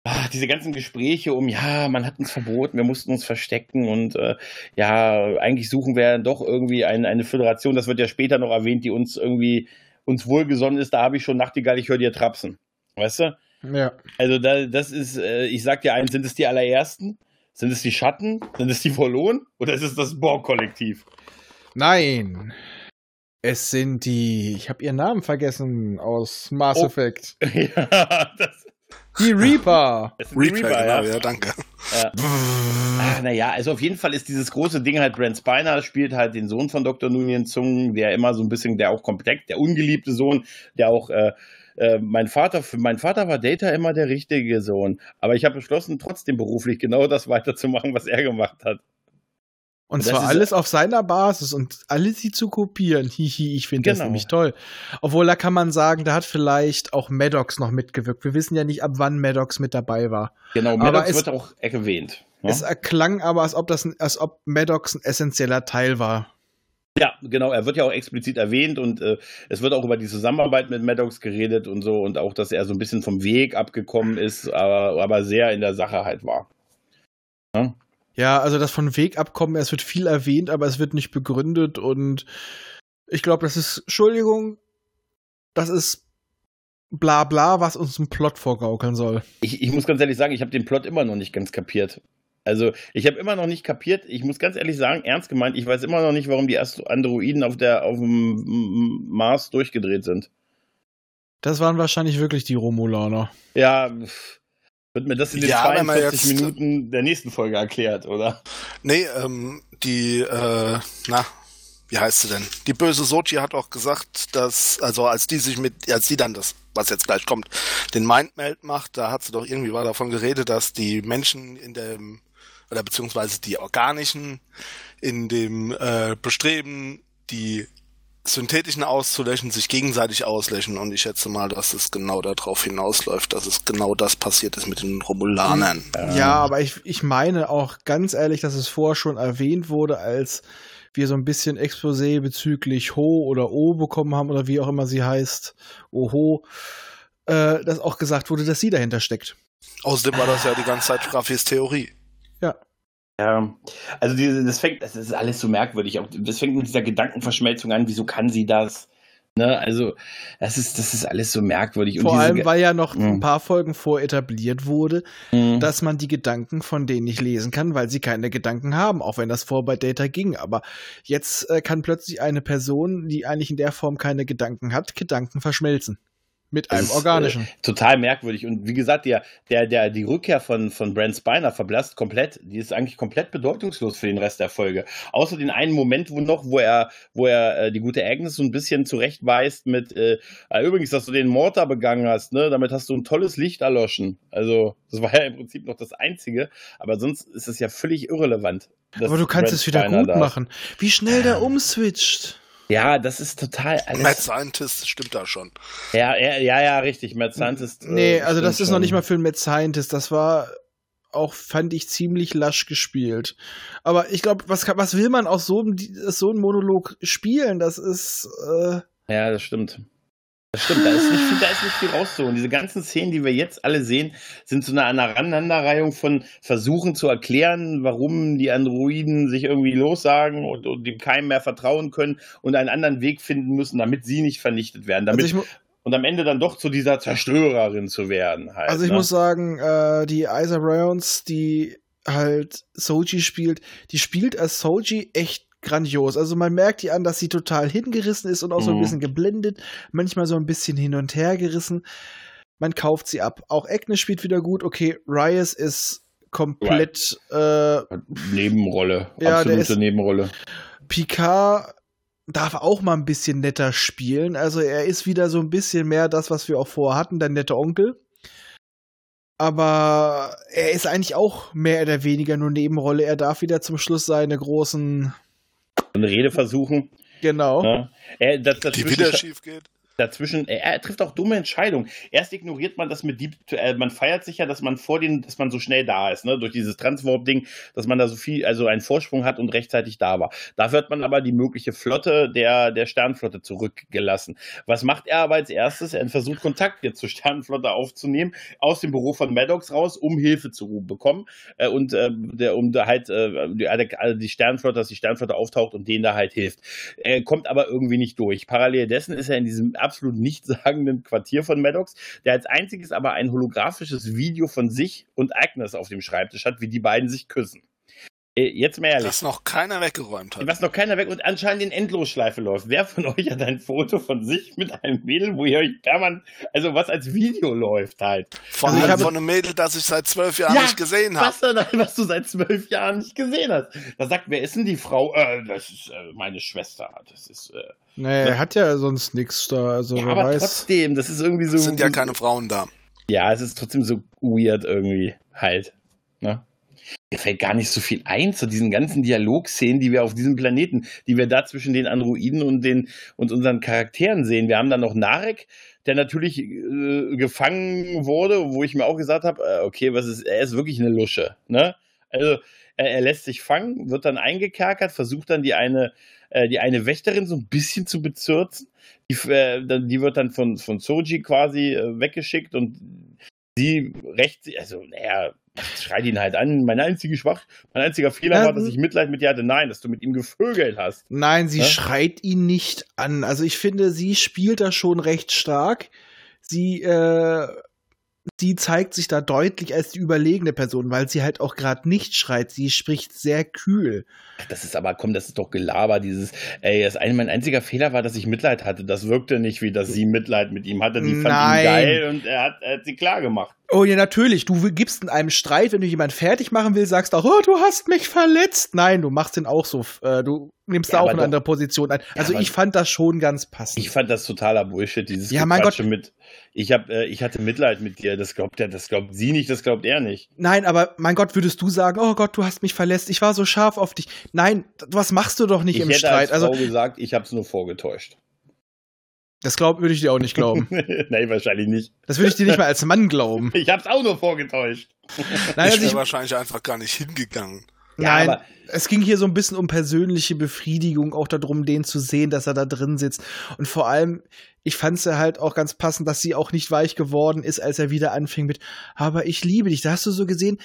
[SPEAKER 4] Ah, diese ganzen Gespräche um, ja, man hat uns verboten, wir mussten uns verstecken und äh, ja, eigentlich suchen wir doch irgendwie ein, eine Föderation, das wird ja später noch erwähnt, die uns irgendwie uns wohlgesonnen ist, da habe ich schon Nachtigall, ich höre dir trapsen. Weißt du?
[SPEAKER 3] Ja.
[SPEAKER 4] Also da, das ist, äh, ich sag dir eins, sind es die allerersten? Sind es die Schatten? Sind es die Verloren? Oder ist es das Borg-Kollektiv?
[SPEAKER 3] Nein. Es sind die, ich habe ihren Namen vergessen aus Mass
[SPEAKER 4] Oh.
[SPEAKER 3] Effect.
[SPEAKER 4] ja, das,
[SPEAKER 3] Die Reaper.
[SPEAKER 4] sind die
[SPEAKER 5] Reaper,
[SPEAKER 4] Reaper,
[SPEAKER 5] genau,
[SPEAKER 4] ja.
[SPEAKER 5] ja, danke.
[SPEAKER 4] Ja. Ach, naja, also auf jeden Fall ist dieses große Ding halt, Brent Spiner spielt halt den Sohn von Dr. Nunien Zung, der immer so ein bisschen, der auch komplett, der ungeliebte Sohn, der auch, äh, äh, mein Vater, für mein Vater war Data immer der richtige Sohn. Aber ich habe beschlossen, trotzdem beruflich genau das weiterzumachen, was er gemacht hat.
[SPEAKER 3] Und
[SPEAKER 4] Das
[SPEAKER 3] zwar alles auf seiner Basis und alle sie zu kopieren. Hihi, ich finde das
[SPEAKER 4] Genau.
[SPEAKER 3] nämlich toll. Obwohl, da kann man sagen, da hat vielleicht auch Maddox noch mitgewirkt. Wir wissen ja nicht, ab wann Maddox mit dabei war.
[SPEAKER 4] Genau,
[SPEAKER 3] Aber
[SPEAKER 4] Maddox
[SPEAKER 3] es-
[SPEAKER 4] wird auch erwähnt. ne?
[SPEAKER 3] Es erklang aber, als ob, das, als ob Maddox ein essentieller Teil war.
[SPEAKER 4] Ja, genau, er wird ja auch explizit erwähnt und äh, es wird auch über die Zusammenarbeit mit Maddox geredet und so und auch, dass er so ein bisschen vom Weg abgekommen ist, aber, aber sehr in der Sache halt war.
[SPEAKER 3] Ja, also das von Weg abkommen, es wird viel erwähnt, aber es wird nicht begründet und ich glaube, das ist, Entschuldigung, das ist bla bla, was uns ein Plot vorgaukeln soll.
[SPEAKER 4] Ich, ich muss ganz ehrlich sagen, ich habe den Plot immer noch nicht ganz kapiert. Also, ich habe immer noch nicht kapiert, ich muss ganz ehrlich sagen, ernst gemeint, ich weiß immer noch nicht, warum die Androiden auf, der, auf dem Mars durchgedreht sind.
[SPEAKER 3] Das waren wahrscheinlich wirklich die Romulaner.
[SPEAKER 4] Ja, pff, wird mir das in den
[SPEAKER 5] Ja, wenn man
[SPEAKER 4] 42
[SPEAKER 5] jetzt-
[SPEAKER 4] Minuten der nächsten Folge erklärt, oder?
[SPEAKER 5] Nee, ähm, die, äh, na, wie heißt sie denn? Die böse Sochi hat auch gesagt, dass, also als die sich mit, als die dann das, was jetzt gleich kommt, den Mindmeld macht, da hat sie doch irgendwie war davon geredet, dass die Menschen in dem oder beziehungsweise die organischen in dem äh, Bestreben, die synthetischen auszulöschen, sich gegenseitig auslöschen und ich schätze mal, dass es genau darauf hinausläuft, dass es genau das passiert ist mit den Romulanern.
[SPEAKER 3] Ja, aber ich, ich meine auch ganz ehrlich, dass es vorher schon erwähnt wurde, als wir so ein bisschen Exposé bezüglich Ho oder O bekommen haben oder wie auch immer sie heißt, Oho, äh, dass auch gesagt wurde, dass sie dahinter steckt.
[SPEAKER 5] Außerdem war das ja die ganze Zeit Raffis Theorie.
[SPEAKER 3] Ja.
[SPEAKER 4] Ja, also diese, das fängt, das ist alles so merkwürdig. Auch das fängt mit dieser Gedankenverschmelzung an. Wieso kann sie das? Ne, also das ist, das ist alles so merkwürdig.
[SPEAKER 3] Vor allem, weil ja noch
[SPEAKER 4] Mhm.
[SPEAKER 3] ein paar Folgen vor etabliert wurde,
[SPEAKER 4] Mhm.
[SPEAKER 3] dass man die Gedanken von denen nicht lesen kann, weil sie keine Gedanken haben, auch wenn das vor bei Data ging. Aber jetzt äh, kann plötzlich eine Person, die eigentlich in der Form keine Gedanken hat, Gedanken verschmelzen. Mit
[SPEAKER 4] Das
[SPEAKER 3] einem
[SPEAKER 4] ist,
[SPEAKER 3] organischen.
[SPEAKER 4] Äh, total merkwürdig. Und wie gesagt, der, der, der, die Rückkehr von, von Brent Spiner verblasst komplett. Die ist eigentlich komplett bedeutungslos für den Rest der Folge. Außer den einen Moment, wo noch, wo er, wo er äh, die gute Agnes so ein bisschen zurechtweist mit, äh, äh, übrigens, dass du den Mord da begangen hast, ne? Damit hast du ein tolles Licht erloschen. Also, das war ja im Prinzip noch das Einzige. Aber sonst ist es ja völlig irrelevant.
[SPEAKER 3] Aber du kannst
[SPEAKER 4] Brent
[SPEAKER 3] es wieder
[SPEAKER 4] Spiner
[SPEAKER 3] gut
[SPEAKER 4] da
[SPEAKER 3] machen. Wie schnell der umswitcht.
[SPEAKER 4] Ja, das ist total alles.
[SPEAKER 5] Mad Scientist stimmt da schon.
[SPEAKER 4] Ja, ja, ja, ja, richtig. Mad Scientist. äh,
[SPEAKER 3] Nee, also das ist noch
[SPEAKER 4] schon.
[SPEAKER 3] nicht mal für einen Mad Scientist. Das war auch, fand ich, ziemlich lasch gespielt. Aber ich glaube, was, kann- was will man aus so einem, so einem Monolog spielen? Das ist, äh,
[SPEAKER 4] Ja, das stimmt. Das stimmt, da ist nicht viel, da ist nicht viel rauszuholen. Diese ganzen Szenen, die wir jetzt alle sehen, sind so eine Aneinanderreihung von Versuchen zu erklären, warum die Androiden sich irgendwie lossagen und, und dem keinem mehr vertrauen können und einen anderen Weg finden müssen, damit sie nicht vernichtet werden. Damit,
[SPEAKER 3] also
[SPEAKER 4] und am Ende dann doch zu dieser Zerstörerin zu werden. Halt,
[SPEAKER 3] also ich
[SPEAKER 4] ne?
[SPEAKER 3] muss sagen, äh, die Isa Ryons, die halt Soji spielt, die spielt als Soji echt grandios. Also man merkt ihr an, dass sie total hingerissen ist und auch so ein
[SPEAKER 4] Mhm.
[SPEAKER 3] bisschen geblendet, manchmal so ein bisschen hin und her gerissen. Man kauft sie ab. Auch Agnes spielt wieder gut. Okay, Ryas ist komplett äh,
[SPEAKER 4] Nebenrolle,
[SPEAKER 3] Ja,
[SPEAKER 4] absolute Nebenrolle.
[SPEAKER 3] Picard darf auch mal ein bisschen netter spielen. Also er ist wieder so ein bisschen mehr das, was wir auch vorher hatten, der nette Onkel. Aber er ist eigentlich auch mehr oder weniger nur Nebenrolle. Er darf wieder zum Schluss seine großen.
[SPEAKER 4] Eine Rede versuchen.
[SPEAKER 3] Genau.
[SPEAKER 4] Ne? Er, das,
[SPEAKER 5] Die
[SPEAKER 4] dazwischen-
[SPEAKER 5] wieder schief geht.
[SPEAKER 4] Dazwischen, er, er trifft auch dumme Entscheidungen. Erst ignoriert man das mit Deep, äh, man feiert sich ja, dass man vor den, dass man so schnell da ist, ne, durch dieses Transwarp-Ding, dass man da so viel, also einen Vorsprung hat und rechtzeitig da war. Dafür hat man aber die mögliche Flotte der, der Sternflotte zurückgelassen. Was macht er aber als erstes? Er versucht Kontakt jetzt zur Sternflotte aufzunehmen, aus dem Büro von Maddox raus, um Hilfe zu bekommen, äh, und, äh, der, um da halt, äh, die, die Sternflotte, dass die Sternflotte auftaucht und denen da halt hilft. Er kommt aber irgendwie nicht durch. Parallel dessen ist er in diesem absolut nichtssagenden Quartier von Maddox, der als einziges aber ein holographisches Video von sich und Agnes auf dem Schreibtisch hat, wie die beiden sich küssen. Äh, Jetzt mal ehrlich.
[SPEAKER 5] Das noch keiner weggeräumt hat.
[SPEAKER 4] Was noch keiner weg und anscheinend in Endlosschleife läuft. Wer von euch hat ein Foto von sich mit einem Mädel, wo ihr euch permanent, also was als Video läuft halt?
[SPEAKER 5] Vor
[SPEAKER 3] Also
[SPEAKER 5] allem von einem Mädel, das ich seit zwölf Jahren
[SPEAKER 4] Ja,
[SPEAKER 5] nicht gesehen habe.
[SPEAKER 4] Was, dann, was du seit zwölf Jahren nicht gesehen hast. Da sagt, wer ist denn die Frau? Äh, das ist äh, meine Schwester. Das ist, äh,
[SPEAKER 3] Nee, er hat ja sonst nichts da. Also
[SPEAKER 4] ja,
[SPEAKER 3] wer
[SPEAKER 4] aber
[SPEAKER 3] weiß.
[SPEAKER 4] trotzdem, das ist irgendwie so.
[SPEAKER 5] Es sind ja keine Frauen da.
[SPEAKER 4] Ja, es ist trotzdem so weird irgendwie halt. Ne? Mir fällt gar nicht so viel ein zu diesen ganzen Dialogszenen, die wir auf diesem Planeten, die wir da zwischen den Androiden und den und unseren Charakteren sehen. Wir haben dann noch Narek, der natürlich äh, gefangen wurde, wo ich mir auch gesagt habe, äh, okay, was ist, er ist wirklich eine Lusche, ne? Also er, er lässt sich fangen, wird dann eingekerkert, versucht dann die eine äh, die eine Wächterin so ein bisschen zu bezirzen. Die, äh, die wird dann von, von Soji quasi äh, weggeschickt und sie rächt sich, also, naja, schreit ihn halt an. Mein einziger Schwach, mein einziger Fehler
[SPEAKER 3] Ja,
[SPEAKER 4] war, dass ich Mitleid mit dir hatte. Nein, dass du mit ihm gevögelt hast.
[SPEAKER 3] Nein, sie
[SPEAKER 4] Ja?
[SPEAKER 3] schreit ihn nicht an. Also ich finde, sie spielt da schon recht stark. Sie, äh, sie zeigt sich da deutlich als die überlegene Person, weil sie halt auch gerade nicht schreit. Sie spricht sehr kühl.
[SPEAKER 4] Das ist aber, komm, das ist doch Gelaber, dieses, ey, das ein, mein einziger Fehler war, dass ich Mitleid hatte. Das wirkte nicht wie, dass sie Mitleid mit ihm hatte. Die fand
[SPEAKER 3] Nein.
[SPEAKER 4] ihn geil und er hat, er hat sie klar gemacht.
[SPEAKER 3] Oh ja, natürlich. Du gibst in einem Streit, wenn du jemanden fertig machen willst, sagst auch, oh, du hast mich verletzt. Nein, du machst den auch so. Äh, du nimmst
[SPEAKER 4] Ja,
[SPEAKER 3] da auch eine
[SPEAKER 4] doch-
[SPEAKER 3] andere Position ein. Also
[SPEAKER 4] aber-
[SPEAKER 3] ich fand das schon ganz passend.
[SPEAKER 4] Ich fand das totaler Bullshit, dieses
[SPEAKER 3] Ja, mein
[SPEAKER 4] Gequatsche mit. Ich hab, äh, ich hatte Mitleid mit dir. Das glaubt er, das glaubt sie nicht, das glaubt er nicht.
[SPEAKER 3] Nein, aber mein Gott, würdest du sagen, oh Gott, du hast mich verletzt, ich war so scharf auf dich. Nein, was machst du doch nicht
[SPEAKER 4] ich
[SPEAKER 3] im
[SPEAKER 4] hätte
[SPEAKER 3] Streit.
[SPEAKER 4] als Frau
[SPEAKER 3] Also,
[SPEAKER 4] gesagt, ich habe es nur vorgetäuscht.
[SPEAKER 3] Das glaub, würde ich dir auch nicht glauben.
[SPEAKER 4] Nein, wahrscheinlich nicht.
[SPEAKER 3] Das würde ich dir nicht mal als Mann glauben.
[SPEAKER 4] Ich habe es auch nur vorgetäuscht.
[SPEAKER 3] Nein,
[SPEAKER 5] ich
[SPEAKER 3] also
[SPEAKER 5] wäre
[SPEAKER 3] ich,
[SPEAKER 5] wahrscheinlich einfach gar nicht hingegangen.
[SPEAKER 4] Ja,
[SPEAKER 3] Nein,
[SPEAKER 4] aber-
[SPEAKER 3] es ging hier so ein bisschen um persönliche Befriedigung, auch darum, den zu sehen, dass er da drin sitzt. Und vor allem, ich fand es ja halt auch ganz passend, dass sie auch nicht weich geworden ist, als er wieder anfing mit, aber ich liebe dich. Da hast du so gesehen,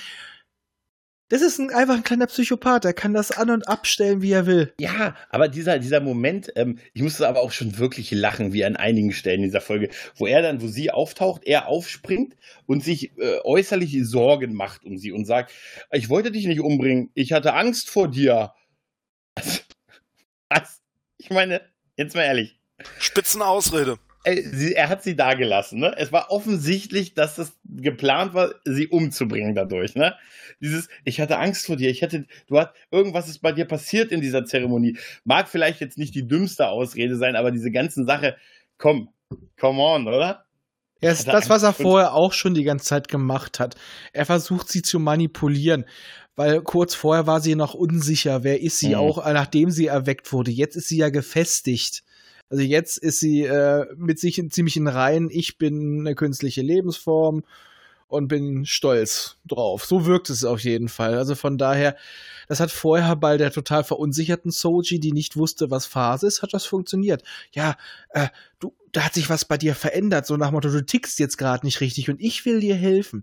[SPEAKER 3] das ist ein, einfach ein kleiner Psychopath, der kann das an- und abstellen, wie er will.
[SPEAKER 4] Ja, aber dieser, dieser Moment, ähm, ich musste aber auch schon wirklich lachen, wie an einigen Stellen dieser Folge, wo er dann, wo sie auftaucht, er aufspringt und sich äh, äußerlich Sorgen macht um sie und sagt, ich wollte dich nicht umbringen, ich hatte Angst vor dir. Was? Ich meine, jetzt mal ehrlich,
[SPEAKER 5] Spitzenausrede.
[SPEAKER 4] Er hat sie da gelassen, ne? Es war offensichtlich, dass das geplant war, sie umzubringen dadurch, ne? Dieses, ich hatte Angst vor dir, ich hätte, du hast, irgendwas ist bei dir passiert in dieser Zeremonie. Mag vielleicht jetzt nicht die dümmste Ausrede sein, aber diese ganzen Sache, komm, come on, oder?
[SPEAKER 3] Ja, das ist das, was er vorher auch schon die ganze Zeit gemacht hat. Er versucht sie zu manipulieren, weil kurz vorher war sie noch unsicher, wer ist sie,
[SPEAKER 4] Mhm.
[SPEAKER 3] auch nachdem sie erweckt wurde. Jetzt ist sie ja gefestigt. Also jetzt ist sie äh, mit sich in, ziemlich in Reihen, ich bin eine künstliche Lebensform und bin stolz drauf. So wirkt es auf jeden Fall. Also von daher, das hat vorher bei der total verunsicherten Soji, die nicht wusste, was Phase ist, hat das funktioniert. Ja, äh, du, da hat sich was bei dir verändert, so nach Motto, du tickst jetzt gerade nicht richtig und ich will dir helfen.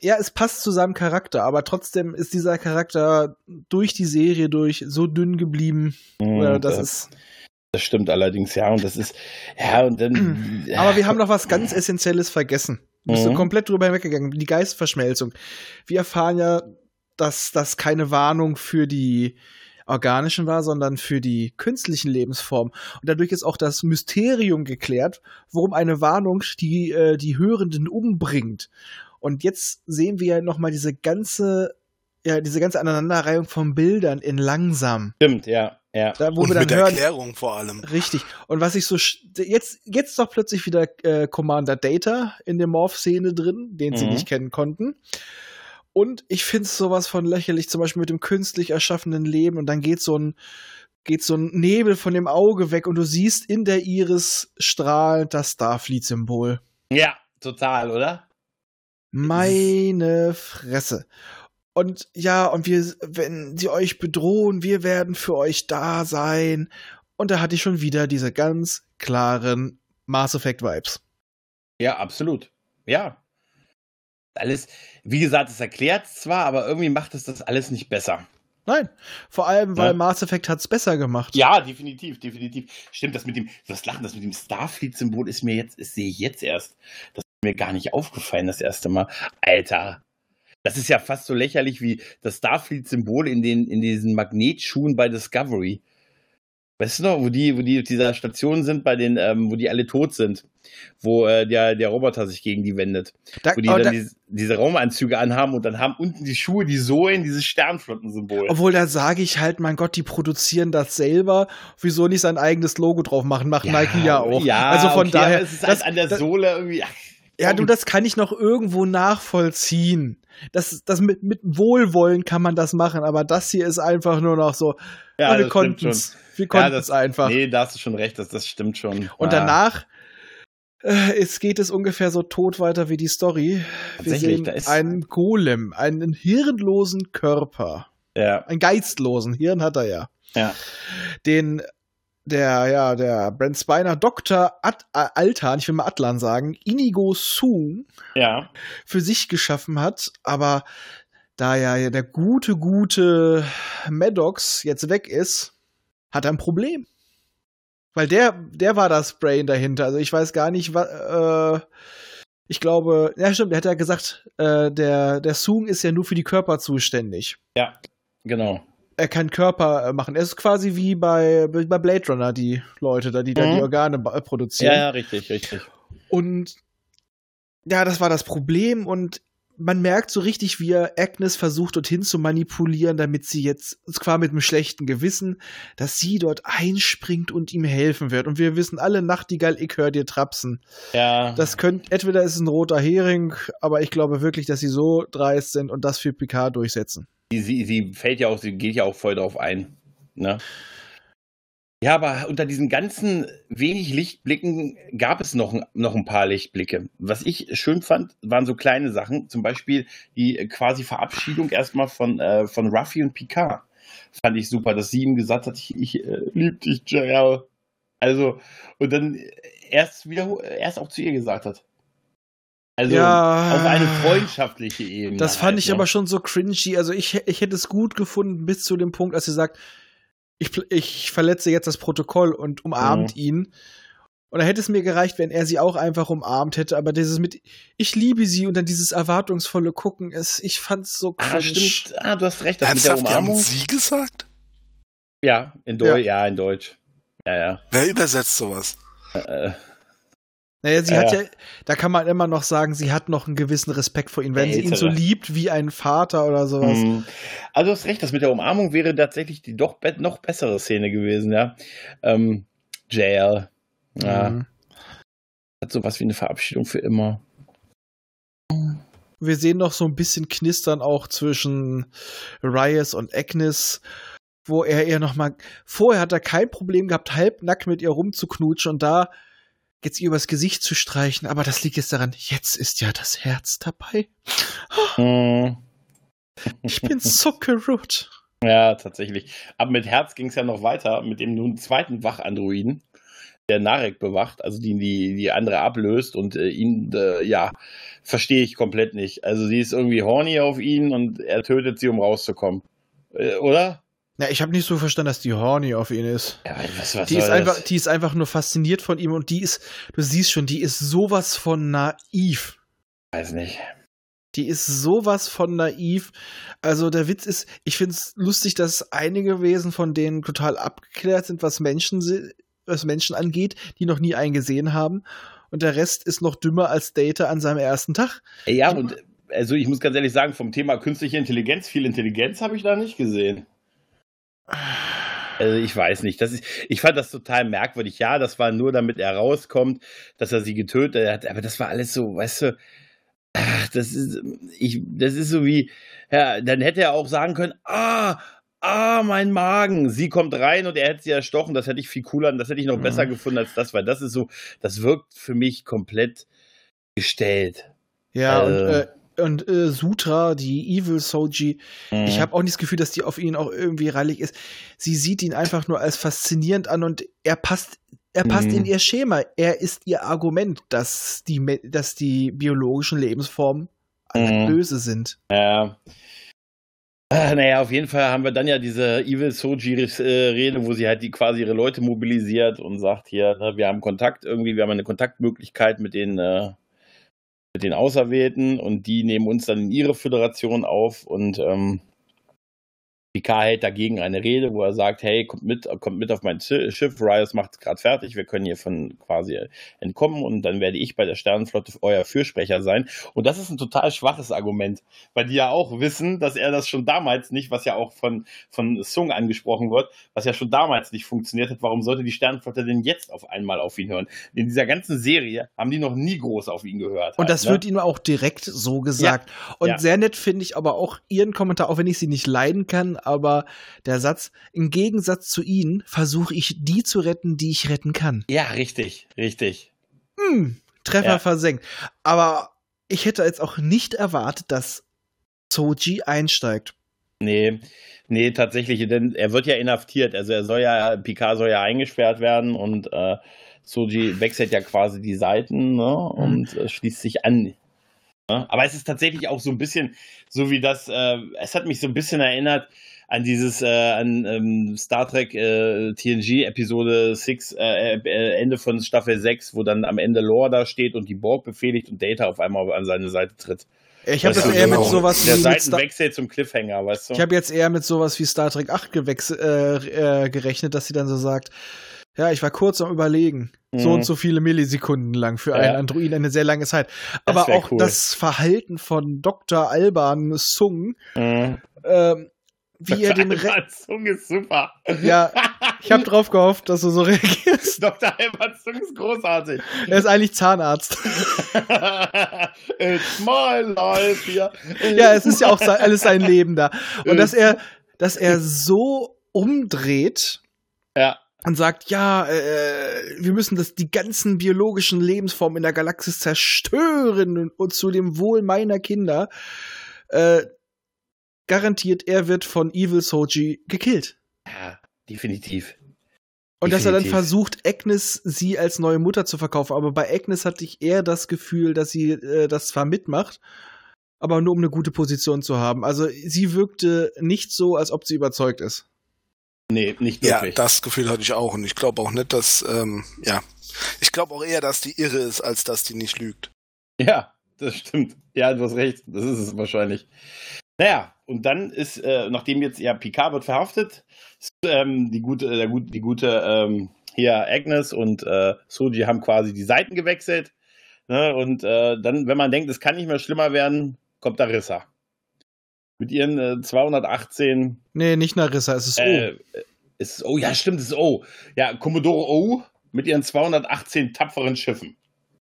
[SPEAKER 3] Ja, es passt zu seinem Charakter, aber trotzdem ist dieser Charakter durch die Serie durch so dünn geblieben. Äh, das ist.
[SPEAKER 4] Das stimmt allerdings, ja, und das ist, ja, und dann.
[SPEAKER 3] Aber wir haben noch was ganz Essentielles vergessen. Wir sind
[SPEAKER 4] Mhm.
[SPEAKER 3] komplett drüber hinweggegangen. Die Geistverschmelzung. Wir erfahren ja, dass das keine Warnung für die organischen war, sondern für die künstlichen Lebensformen. Und dadurch ist auch das Mysterium geklärt, warum eine Warnung die, äh, die Hörenden umbringt. Und jetzt sehen wir ja nochmal diese ganze, ja, diese ganze Aneinanderreihung von Bildern in langsam.
[SPEAKER 4] Stimmt, ja, ja.
[SPEAKER 3] Da, wo
[SPEAKER 5] Und
[SPEAKER 3] wir dann
[SPEAKER 5] mit
[SPEAKER 3] hören,
[SPEAKER 5] Erklärung vor allem.
[SPEAKER 3] Richtig. Und was ich so sch- jetzt jetzt doch plötzlich wieder äh, Commander Data in der Morph-Szene drin, den sie
[SPEAKER 4] Mhm.
[SPEAKER 3] nicht kennen konnten. Und ich finde es sowas von lächerlich, zum Beispiel mit dem künstlich erschaffenen Leben. Und dann geht so ein geht so ein Nebel von dem Auge weg und du siehst in der Iris strahlend das Starfleet-Symbol.
[SPEAKER 4] Ja, total, oder?
[SPEAKER 3] Meine Fresse. Und ja, und wir, wenn sie euch bedrohen, wir werden für euch da sein. Und da hatte ich schon wieder diese ganz klaren Mass Effect Vibes.
[SPEAKER 4] Ja, absolut. Ja. Alles, wie gesagt, es erklärt zwar, aber irgendwie macht es das alles nicht besser.
[SPEAKER 3] Nein, vor allem, weil
[SPEAKER 4] Ja.
[SPEAKER 3] Mass Effect hat's besser gemacht.
[SPEAKER 4] Ja, definitiv, definitiv. Stimmt, das mit dem, das Lachen, das mit dem Starfleet-Symbol ist mir jetzt, das sehe ich jetzt erst. Das ist mir gar nicht aufgefallen das erste Mal. Alter. Das ist ja fast so lächerlich wie das Starfleet-Symbol in den, in diesen Magnetschuhen bei Discovery. Weißt du noch, wo die, wo die auf dieser Station sind, bei den, ähm, wo die alle tot sind, wo äh, der, der Roboter sich gegen die wendet,
[SPEAKER 3] Da,
[SPEAKER 4] wo die dann
[SPEAKER 3] da,
[SPEAKER 4] diese, diese Raumanzüge anhaben und dann haben unten die Schuhe die Sohlen dieses Sternflottensymbol.
[SPEAKER 3] obwohl da sage ich halt, mein Gott, die produzieren das selber. Wieso nicht sein eigenes Logo drauf machen? Macht Nike ja auch.
[SPEAKER 4] Ja,
[SPEAKER 3] also von
[SPEAKER 4] okay,
[SPEAKER 3] daher.
[SPEAKER 4] es ist
[SPEAKER 3] das-
[SPEAKER 4] halt an der
[SPEAKER 3] das-
[SPEAKER 4] Sohle irgendwie. ach,
[SPEAKER 3] Ja, du, das kann ich noch irgendwo nachvollziehen. Das, das mit, mit Wohlwollen kann man das machen, aber das hier ist einfach nur noch so,
[SPEAKER 4] Ja,
[SPEAKER 3] ja, wir konnten es. Wir
[SPEAKER 4] Ja,
[SPEAKER 3] konnten es einfach.
[SPEAKER 4] Nee, da hast du schon recht, das, das stimmt schon.
[SPEAKER 3] Und
[SPEAKER 4] Ja.
[SPEAKER 3] danach äh, es geht es ungefähr so tot weiter wie die Story. Wir sehen einen Golem, einen hirnlosen Körper.
[SPEAKER 4] Ja,
[SPEAKER 3] Einen geistlosen, Hirn hat er ja.
[SPEAKER 4] ja.
[SPEAKER 3] Den der, ja, der Brent Spiner Dr. Äh, Altan, ich will mal Atlan sagen, Inigo Soong
[SPEAKER 4] Ja,
[SPEAKER 3] für sich geschaffen hat, aber da ja der gute, gute Maddox jetzt weg ist, hat er ein Problem. Weil der, der war das Brain dahinter. Also ich weiß gar nicht, was, äh, ich glaube, ja stimmt, er hat ja gesagt, äh, der, der Soong ist ja nur für die Körper zuständig.
[SPEAKER 4] genau.
[SPEAKER 3] Er kann Körper äh, machen. Er ist quasi wie bei, bei Blade Runner, die Leute da, die da
[SPEAKER 4] Mhm.
[SPEAKER 3] die Organe äh, produzieren.
[SPEAKER 4] Ja, ja, richtig, richtig.
[SPEAKER 3] Und ja, das war das Problem und man merkt so richtig, wie er Agnes versucht, dorthin zu manipulieren, damit sie jetzt, zwar mit einem schlechten Gewissen, dass sie dort einspringt und ihm helfen wird. Und wir wissen alle, Nachtigall, ich höre dir trapsen.
[SPEAKER 4] Ja.
[SPEAKER 3] Das könnte, entweder ist es ein roter Hering, aber ich glaube wirklich, dass sie so dreist sind und das für Picard durchsetzen.
[SPEAKER 4] Sie, sie, fällt ja auch, sie geht ja auch voll drauf ein. Ne? Ja, aber unter diesen ganzen wenig Lichtblicken gab es noch, noch ein paar Lichtblicke. Was ich schön fand, waren so kleine Sachen. Zum Beispiel die quasi Verabschiedung erstmal von, äh, von Ruffy und Picard. Fand ich super, dass sie ihm gesagt hat, ich, ich äh, lieb dich, JL. Also, und dann erst wieder, erst auch zu ihr gesagt hat. Also
[SPEAKER 3] Ja.
[SPEAKER 4] auf eine freundschaftliche Ebene.
[SPEAKER 3] Das fand
[SPEAKER 4] halt,
[SPEAKER 3] ich
[SPEAKER 4] ne?
[SPEAKER 3] aber schon so cringy. Also ich, ich hätte es gut gefunden bis zu dem Punkt, als sie sagt, ich, ich verletze jetzt das Protokoll und umarmt
[SPEAKER 4] Mhm.
[SPEAKER 3] ihn. Und da hätte es mir gereicht, wenn er sie auch einfach umarmt hätte. Aber dieses mit, ich liebe sie und dann dieses erwartungsvolle Gucken, ist, ich fand's so cringe.
[SPEAKER 4] Ah, stimmt. Ah, du hast recht. Das mit der
[SPEAKER 5] die haben
[SPEAKER 4] Umarmung.
[SPEAKER 5] sie gesagt?
[SPEAKER 4] Ja, in Deutsch. Ja. in Deutsch. Ja, ja.
[SPEAKER 5] Wer übersetzt sowas?
[SPEAKER 4] Äh,
[SPEAKER 3] Naja, sie
[SPEAKER 4] Ja,
[SPEAKER 3] hat
[SPEAKER 4] ja.
[SPEAKER 3] da kann man immer noch sagen, sie hat noch einen gewissen Respekt vor ihm, wenn sie ihn so liebt wie ein Vater oder sowas.
[SPEAKER 4] hm. Also du hast recht, das mit der Umarmung wäre tatsächlich die doch be noch bessere Szene gewesen, ja. Ähm, JL. Ja,
[SPEAKER 3] Mhm.
[SPEAKER 4] hat sowas wie eine Verabschiedung für immer.
[SPEAKER 3] Wir sehen noch so ein bisschen Knistern auch zwischen Ryas und Agnes, wo er ihr noch mal vorher hat er kein Problem gehabt, halbnackt mit ihr rumzuknutschen und da jetzt ihr übers Gesicht zu streichen, aber das liegt jetzt daran, jetzt ist ja das Herz dabei.
[SPEAKER 4] Hm.
[SPEAKER 3] Ich bin so gerührt.
[SPEAKER 4] Ja, tatsächlich. Aber mit Herz ging es ja noch weiter mit dem nun zweiten Wachandroiden, der Narek bewacht, also die die, die andere ablöst und äh, ihn, äh, ja, verstehe ich komplett nicht. Also sie ist irgendwie horny auf ihn und er tötet sie, um rauszukommen. Äh, oder?
[SPEAKER 3] Ja, ich habe nicht so verstanden, dass die horny auf ihn ist.
[SPEAKER 4] Ja, was, was
[SPEAKER 3] Die ist, einfach, die ist einfach nur fasziniert von ihm und die ist, du siehst schon, die ist sowas von naiv.
[SPEAKER 4] Weiß nicht.
[SPEAKER 3] Die ist sowas von naiv. Also der Witz ist, ich finde es lustig, dass einige Wesen von denen total abgeklärt sind, was Menschen, was Menschen angeht, die noch nie einen gesehen haben. Und der Rest ist noch dümmer als Data an seinem ersten Tag.
[SPEAKER 4] Ja, und also ich muss ganz ehrlich sagen, vom Thema künstliche Intelligenz, viel Intelligenz habe ich da nicht gesehen. Also ich weiß nicht. Das ist, ich fand das total merkwürdig. Ja, das war nur, damit er rauskommt, dass er sie getötet hat. Aber das war alles so, weißt du, ach, das ist, ich, das ist so wie, ja, dann hätte er auch sagen können, ah, ah, mein Magen. Sie kommt rein und er hätte sie erstochen. Das hätte ich viel cooler, das hätte ich noch
[SPEAKER 3] Mhm.
[SPEAKER 4] besser gefunden als das, weil das ist so, das wirkt für mich komplett gestellt.
[SPEAKER 3] Ja,
[SPEAKER 4] Äh.
[SPEAKER 3] und, äh, und äh, Sutra, die Evil Soji,
[SPEAKER 4] Mhm.
[SPEAKER 3] ich habe auch nicht das Gefühl, dass die auf ihn auch irgendwie rallig ist. Sie sieht ihn einfach nur als faszinierend an und er passt, er passt
[SPEAKER 4] Mhm.
[SPEAKER 3] in ihr Schema. Er ist ihr Argument, dass die, dass die biologischen Lebensformen
[SPEAKER 4] Mhm.
[SPEAKER 3] böse sind.
[SPEAKER 4] Ja. Ah, Naja, auf jeden Fall haben wir dann ja diese Evil Soji-Rede, wo sie halt die quasi ihre Leute mobilisiert und sagt hier, ne, wir haben Kontakt irgendwie, wir haben eine Kontaktmöglichkeit mit den, äh, mit den Auserwählten und die nehmen uns dann in ihre Föderation auf und ähm, Picard hält dagegen eine Rede, wo er sagt, hey, kommt mit, kommt mit auf mein Schiff, Rios macht es gerade fertig, wir können hier von quasi entkommen und dann werde ich bei der Sternenflotte euer Fürsprecher sein. Und das ist ein total schwaches Argument, weil die ja auch wissen, dass er das schon damals nicht, was ja auch von, von Sung angesprochen wird, was ja schon damals nicht funktioniert hat, warum sollte die Sternenflotte denn jetzt auf einmal auf ihn hören? In dieser ganzen Serie haben die noch nie groß auf ihn gehört.
[SPEAKER 3] Und
[SPEAKER 4] halt,
[SPEAKER 3] das
[SPEAKER 4] ne?
[SPEAKER 3] wird ihm auch direkt so gesagt. Und
[SPEAKER 4] Ja.
[SPEAKER 3] sehr nett finde ich aber auch ihren Kommentar, auch wenn ich sie nicht leiden kann, aber der Satz, im Gegensatz zu ihnen versuche ich die zu retten, die ich retten kann.
[SPEAKER 4] Ja, richtig, richtig.
[SPEAKER 3] Hm, Treffer
[SPEAKER 4] Ja.
[SPEAKER 3] versenkt. Aber ich hätte jetzt auch nicht erwartet, dass Soji einsteigt.
[SPEAKER 4] Nee, nee, tatsächlich, denn er wird ja inhaftiert. Also er soll ja, Picard soll ja eingesperrt werden und äh, Soji wechselt ja quasi die Seiten ne, und äh, schließt sich an. Ne? Aber es ist tatsächlich auch so ein bisschen, so wie das, äh, es hat mich so ein bisschen erinnert an dieses, äh, an ähm, Star Trek äh, TNG Episode 6, äh, äh, Ende von Staffel 6, wo dann am Ende Lore da steht und die Borg befehligt und Data auf einmal an seine Seite tritt.
[SPEAKER 3] Ich habe das
[SPEAKER 4] du,
[SPEAKER 3] eher mit sowas
[SPEAKER 4] Der
[SPEAKER 3] wie Star
[SPEAKER 4] Seitenwechsel zum Cliffhanger, weißt du?
[SPEAKER 3] Ich habe jetzt eher mit sowas wie Star Trek 8 gewechsel, äh, äh, gerechnet, dass sie dann so sagt, Ja, ich war kurz am Überlegen. So
[SPEAKER 4] Mhm.
[SPEAKER 3] und so viele Millisekunden lang für
[SPEAKER 4] Ja.
[SPEAKER 3] einen Androiden eine sehr lange Zeit. Aber auch
[SPEAKER 4] cool.
[SPEAKER 3] das Verhalten von Dr. Alban Sung,
[SPEAKER 4] Mhm.
[SPEAKER 3] ähm, wie er den
[SPEAKER 4] Zung ist super.
[SPEAKER 3] Ja, ich habe drauf gehofft, dass du so reagierst.
[SPEAKER 4] Dr. Albert Zung ist großartig.
[SPEAKER 3] Er ist eigentlich Zahnarzt.
[SPEAKER 4] It's my life hier.
[SPEAKER 3] ja, es ist ja auch sein, alles sein Leben da. Und
[SPEAKER 4] Äh.
[SPEAKER 3] dass er, dass er so umdreht
[SPEAKER 4] Ja.
[SPEAKER 3] und sagt, ja, äh, wir müssen das, die ganzen biologischen Lebensformen in der Galaxis zerstören und, und zu dem Wohl meiner Kinder, äh, garantiert, er wird von Evil Soji gekillt.
[SPEAKER 4] ja, definitiv.
[SPEAKER 3] Und dass er dann
[SPEAKER 4] Definitiv.
[SPEAKER 3] versucht, Agnes sie als neue Mutter zu verkaufen. Aber bei Agnes hatte ich eher das Gefühl, dass sie äh, das zwar mitmacht, aber nur um eine gute Position zu haben. Also sie wirkte nicht so, als ob sie überzeugt ist.
[SPEAKER 4] Nee, nicht
[SPEAKER 5] Ja,
[SPEAKER 4] wirklich.
[SPEAKER 5] das Gefühl hatte ich auch. Und ich glaube auch nicht, dass, ähm, ja. Ich glaube auch eher, dass die irre ist, als dass die nicht lügt.
[SPEAKER 4] Ja, das stimmt. Ja, du hast recht. Das ist es wahrscheinlich. Naja, und dann ist, äh, nachdem jetzt ja Picard wird verhaftet, ähm, die gute, der gut, die gute ähm, hier Agnes und äh, Soji haben quasi die Seiten gewechselt. Ne? Und äh, dann, wenn man denkt, es kann nicht mehr schlimmer werden, kommt Darissa. Mit ihren äh, 218
[SPEAKER 3] Nee, nicht Narissa, es ist O.
[SPEAKER 4] äh, ist oh ja, stimmt, es ist O. Ja, Commodore O mit ihren 218 tapferen Schiffen.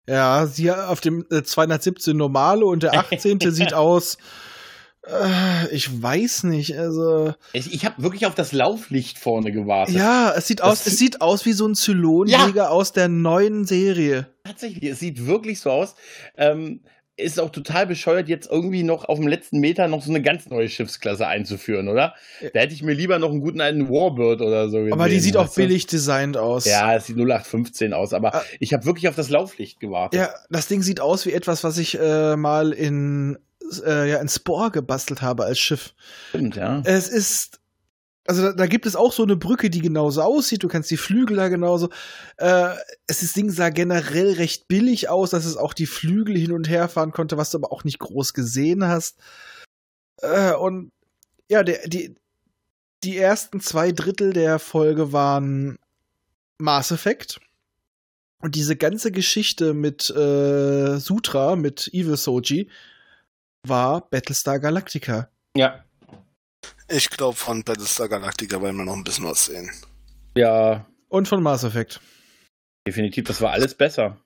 [SPEAKER 3] Ja, sie auf dem äh, 217 normale und der 18. sieht aus. Äh, ich weiß nicht, also.
[SPEAKER 4] Ich, ich habe wirklich auf das Lauflicht vorne gewartet.
[SPEAKER 3] Ja, es sieht aus, es sieht aus wie so ein Zylonjäger aus der neuen Serie.
[SPEAKER 4] Tatsächlich, es sieht wirklich so aus. Ähm, ist auch total bescheuert, jetzt irgendwie noch auf dem letzten Meter noch so eine ganz neue Schiffsklasse einzuführen, oder? Da hätte ich mir lieber noch einen guten alten Warbird oder so gesehen.
[SPEAKER 3] Aber die sieht auch
[SPEAKER 4] du?
[SPEAKER 3] billig designt aus.
[SPEAKER 4] Ja, es sieht 0815 aus, aber
[SPEAKER 3] Ah.
[SPEAKER 4] ich habe wirklich auf das Lauflicht gewartet.
[SPEAKER 3] Ja, das Ding sieht aus wie etwas, was ich äh, mal in, äh, ja, in Spore gebastelt habe als Schiff.
[SPEAKER 4] Stimmt, ja.
[SPEAKER 3] Es ist. Also da, da gibt es auch so eine Brücke, die genauso aussieht. Du kannst die Flügel da genauso. Äh, es das Ding sah generell recht billig aus, dass es auch die Flügel hin und her fahren konnte, was du aber auch nicht groß gesehen hast. Äh, und ja, der, die, die ersten zwei Drittel der Folge waren Mass Effect. Und diese ganze Geschichte mit äh, Sutra, mit Evil Soji, war Battlestar Galactica.
[SPEAKER 4] Ja.
[SPEAKER 5] Ich glaube, von Battlestar Galactica werden wir noch ein bisschen was sehen.
[SPEAKER 4] Ja,
[SPEAKER 3] Und von Mass Effect.
[SPEAKER 4] definitiv, das war alles besser.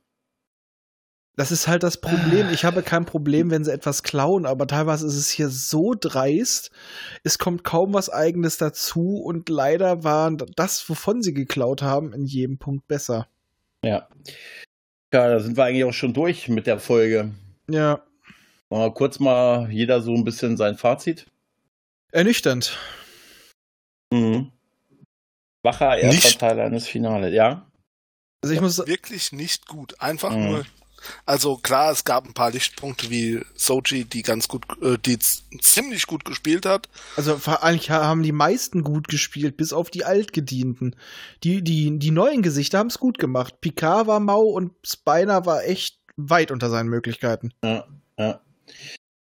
[SPEAKER 3] Das ist halt das Problem. Ich habe kein Problem, wenn sie etwas klauen, aber teilweise ist es hier so dreist. Es kommt kaum was Eigenes dazu und leider war das, wovon sie geklaut haben, in jedem Punkt besser.
[SPEAKER 4] Ja. Ja, da sind wir eigentlich auch schon durch mit der Folge.
[SPEAKER 3] Ja,
[SPEAKER 4] Mal kurz mal jeder so ein bisschen sein Fazit.
[SPEAKER 3] ernüchternd.
[SPEAKER 4] Mhm. Wacher erster
[SPEAKER 5] Nicht-
[SPEAKER 4] Teil eines Finales, ja.
[SPEAKER 3] Also ich muss,
[SPEAKER 5] Wirklich nicht gut. Einfach
[SPEAKER 4] Mhm.
[SPEAKER 5] nur. Also klar, es gab ein paar Lichtpunkte wie Soji, die ganz gut, äh, die ziemlich gut gespielt hat.
[SPEAKER 3] also eigentlich haben die meisten gut gespielt, bis auf die Altgedienten. Die, die, die neuen Gesichter haben es gut gemacht. Picard war mau und Spiner war echt weit unter seinen Möglichkeiten.
[SPEAKER 4] Ja, ja.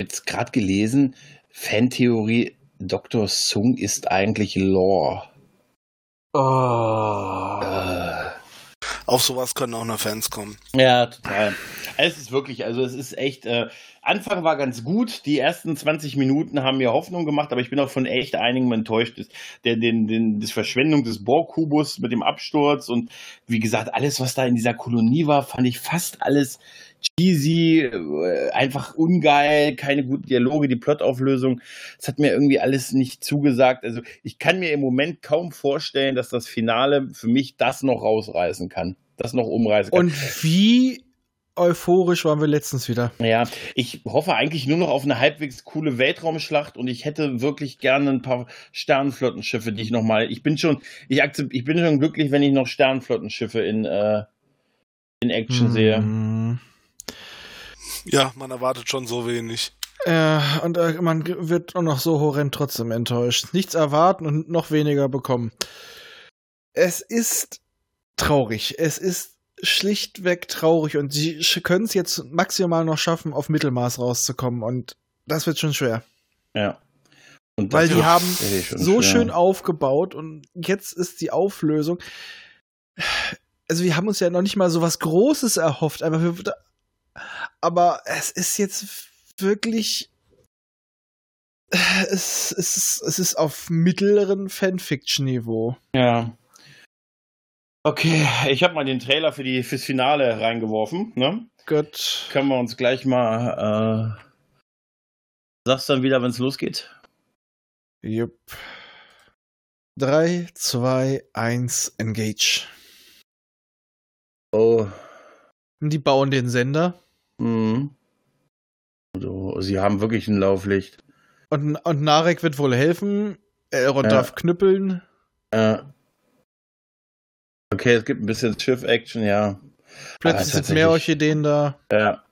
[SPEAKER 4] Jetzt gerade gelesen, Fantheorie, Dr. Sung ist eigentlich Lore. Äh,
[SPEAKER 5] Auf sowas können auch nur Fans kommen.
[SPEAKER 4] ja, total. Es ist wirklich, also es ist echt, äh, Anfang war ganz gut, die ersten 20 Minuten haben mir Hoffnung gemacht, aber ich bin auch von echt einigem enttäuscht. Das- Der, den, den, das Verschwendung des Borg-Kubus mit dem Absturz und wie gesagt, alles, was da in dieser Kolonie war, fand ich fast alles cheesy, äh, einfach ungeil, keine guten Dialoge, die Plotauflösung. Das hat mir irgendwie alles nicht zugesagt. Also ich kann mir im Moment kaum vorstellen, dass das Finale für mich das noch rausreißen kann. Das noch umreißen kann.
[SPEAKER 3] Und wie euphorisch waren wir letztens wieder.
[SPEAKER 4] Ja, ich hoffe eigentlich nur noch auf eine halbwegs coole Weltraumschlacht und ich hätte wirklich gerne ein paar Sternenflottenschiffe, die ich noch mal. Ich bin schon, ich akzept, ich bin schon glücklich, wenn ich noch Sternenflottenschiffe in äh, in Action sehe.
[SPEAKER 5] Ja, man erwartet schon so wenig.
[SPEAKER 3] Ja, und äh, man wird auch noch so horrend trotzdem enttäuscht. Nichts erwarten und noch weniger bekommen. Es ist traurig. Es ist schlichtweg traurig und sie können es jetzt maximal noch schaffen, auf Mittelmaß rauszukommen und das wird schon schwer.
[SPEAKER 4] Ja. Und
[SPEAKER 3] Weil die haben
[SPEAKER 4] schon
[SPEAKER 3] so
[SPEAKER 4] schwer.
[SPEAKER 3] schön aufgebaut und jetzt ist die Auflösung. also wir haben uns ja noch nicht mal so was Großes erhofft, einfach für, aber es ist jetzt wirklich es, es, ist, es ist auf mittleren Fanfiction-Niveau.
[SPEAKER 4] Ja. Okay, ich habe mal den Trailer für die fürs Finale reingeworfen. Ne?
[SPEAKER 3] Gut.
[SPEAKER 4] Können wir uns gleich mal. Äh, sagst dann wieder, wenn es losgeht?
[SPEAKER 3] Jupp. 3, 2, 1, engage.
[SPEAKER 4] Oh.
[SPEAKER 3] Die bauen den Sender.
[SPEAKER 4] Mhm. So, sie haben wirklich ein Lauflicht.
[SPEAKER 3] Und, und Narek wird wohl helfen. Elrond
[SPEAKER 4] Ja.
[SPEAKER 3] darf knüppeln.
[SPEAKER 4] Äh. Okay, es gibt ein bisschen Schiff-Action, ja.
[SPEAKER 3] Plötzlich
[SPEAKER 4] Ah,
[SPEAKER 3] sind mehr. Orchideen da.
[SPEAKER 4] Ja.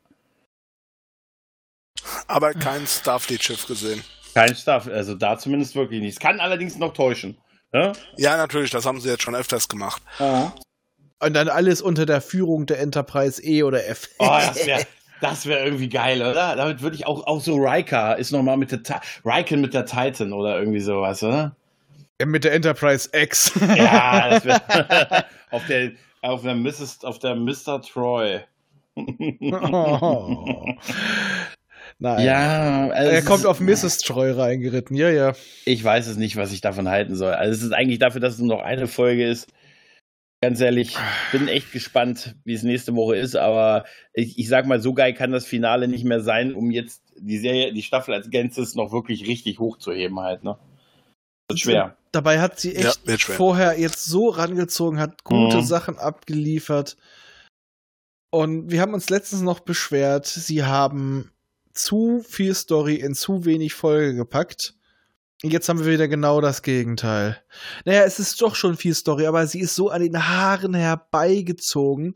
[SPEAKER 5] Aber kein Starfleet-Schiff gesehen.
[SPEAKER 4] Kein Stuff, also da zumindest wirklich nicht. Es kann allerdings noch täuschen. Ne?
[SPEAKER 5] Ja, natürlich, das haben sie jetzt schon öfters gemacht.
[SPEAKER 3] Und dann alles unter der Führung der Enterprise E oder F.
[SPEAKER 4] Oh, das wäre das wär irgendwie geil, oder? Damit würde ich auch, auch so Riker ist nochmal mit der Riken mit der Titan oder irgendwie sowas, oder?
[SPEAKER 3] Mit der Enterprise X.
[SPEAKER 4] Ja, das wäre auf der auf der Mrs. auf der Mr. Troy.
[SPEAKER 3] Oh. Nein.
[SPEAKER 4] Ja, also
[SPEAKER 3] Er kommt auf Mrs. Troy reingeritten. Ja, ja.
[SPEAKER 4] Ich weiß es nicht, was ich davon halten soll. Also es ist eigentlich dafür, dass es nur noch eine Folge ist. Ganz ehrlich, bin echt gespannt, wie es nächste Woche ist, aber ich, ich sag mal, so geil kann das Finale nicht mehr sein, um jetzt die Serie, die Staffel als Ganzes noch wirklich richtig hochzuheben halt, ne? Wird schwer.
[SPEAKER 3] Dabei hat sie echt
[SPEAKER 5] Ja,
[SPEAKER 3] vorher jetzt so rangezogen, hat gute
[SPEAKER 4] Mhm.
[SPEAKER 3] Sachen abgeliefert. Und wir haben uns letztens noch beschwert, sie haben zu viel Story in zu wenig Folge gepackt. Jetzt haben wir wieder genau das Gegenteil. Naja, es ist doch schon viel Story, aber sie ist so an den Haaren herbeigezogen.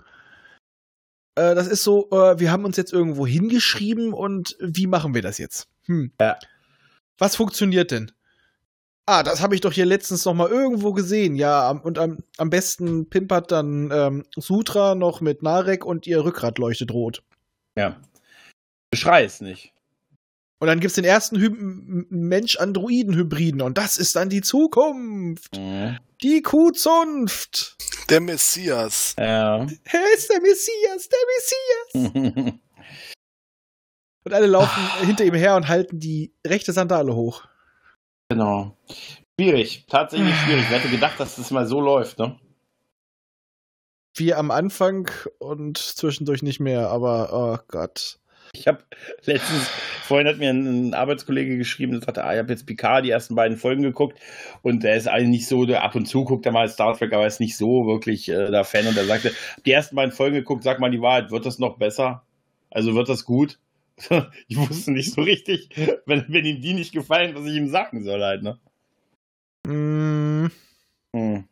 [SPEAKER 3] Äh, das ist so, äh, wir haben uns jetzt irgendwo hingeschrieben und wie machen wir das jetzt? Hm.
[SPEAKER 4] Ja.
[SPEAKER 3] Was funktioniert denn? Ah, das habe ich doch hier letztens noch mal irgendwo gesehen. Ja, und am, am besten pimpert dann ähm, Sutra noch mit Narek und ihr Rückgrat leuchtet rot.
[SPEAKER 4] Ja. Beschrei es nicht.
[SPEAKER 3] Und dann gibt's den ersten Mensch-Androiden-Hybriden und das ist dann die Zukunft.
[SPEAKER 4] Mhm.
[SPEAKER 3] Die Kuhzunft.
[SPEAKER 5] Der Messias.
[SPEAKER 4] Ja.
[SPEAKER 3] Er ist der Messias, der Messias. Und alle laufen hinter ihm her und halten die rechte Sandale hoch.
[SPEAKER 4] genau. Schwierig, tatsächlich schwierig. Wer hätte gedacht, dass das mal so läuft, ne?
[SPEAKER 3] Wie am Anfang und zwischendurch nicht mehr, aber oh Gott.
[SPEAKER 4] Ich habe letztens, vorhin hat mir ein, ein Arbeitskollege geschrieben, der sagte, ah, ich habe jetzt Picard die ersten beiden Folgen geguckt und der ist eigentlich nicht so, der ab und zu guckt er mal Star Trek, aber ist nicht so wirklich äh, der Fan und er sagte, die ersten beiden Folgen geguckt, sag mal die Wahrheit, wird das noch besser? Also wird das gut? ich wusste nicht so richtig, wenn, wenn ihm die nicht gefallen, was ich ihm sagen soll halt, ne?
[SPEAKER 3] Mm,
[SPEAKER 4] Hm.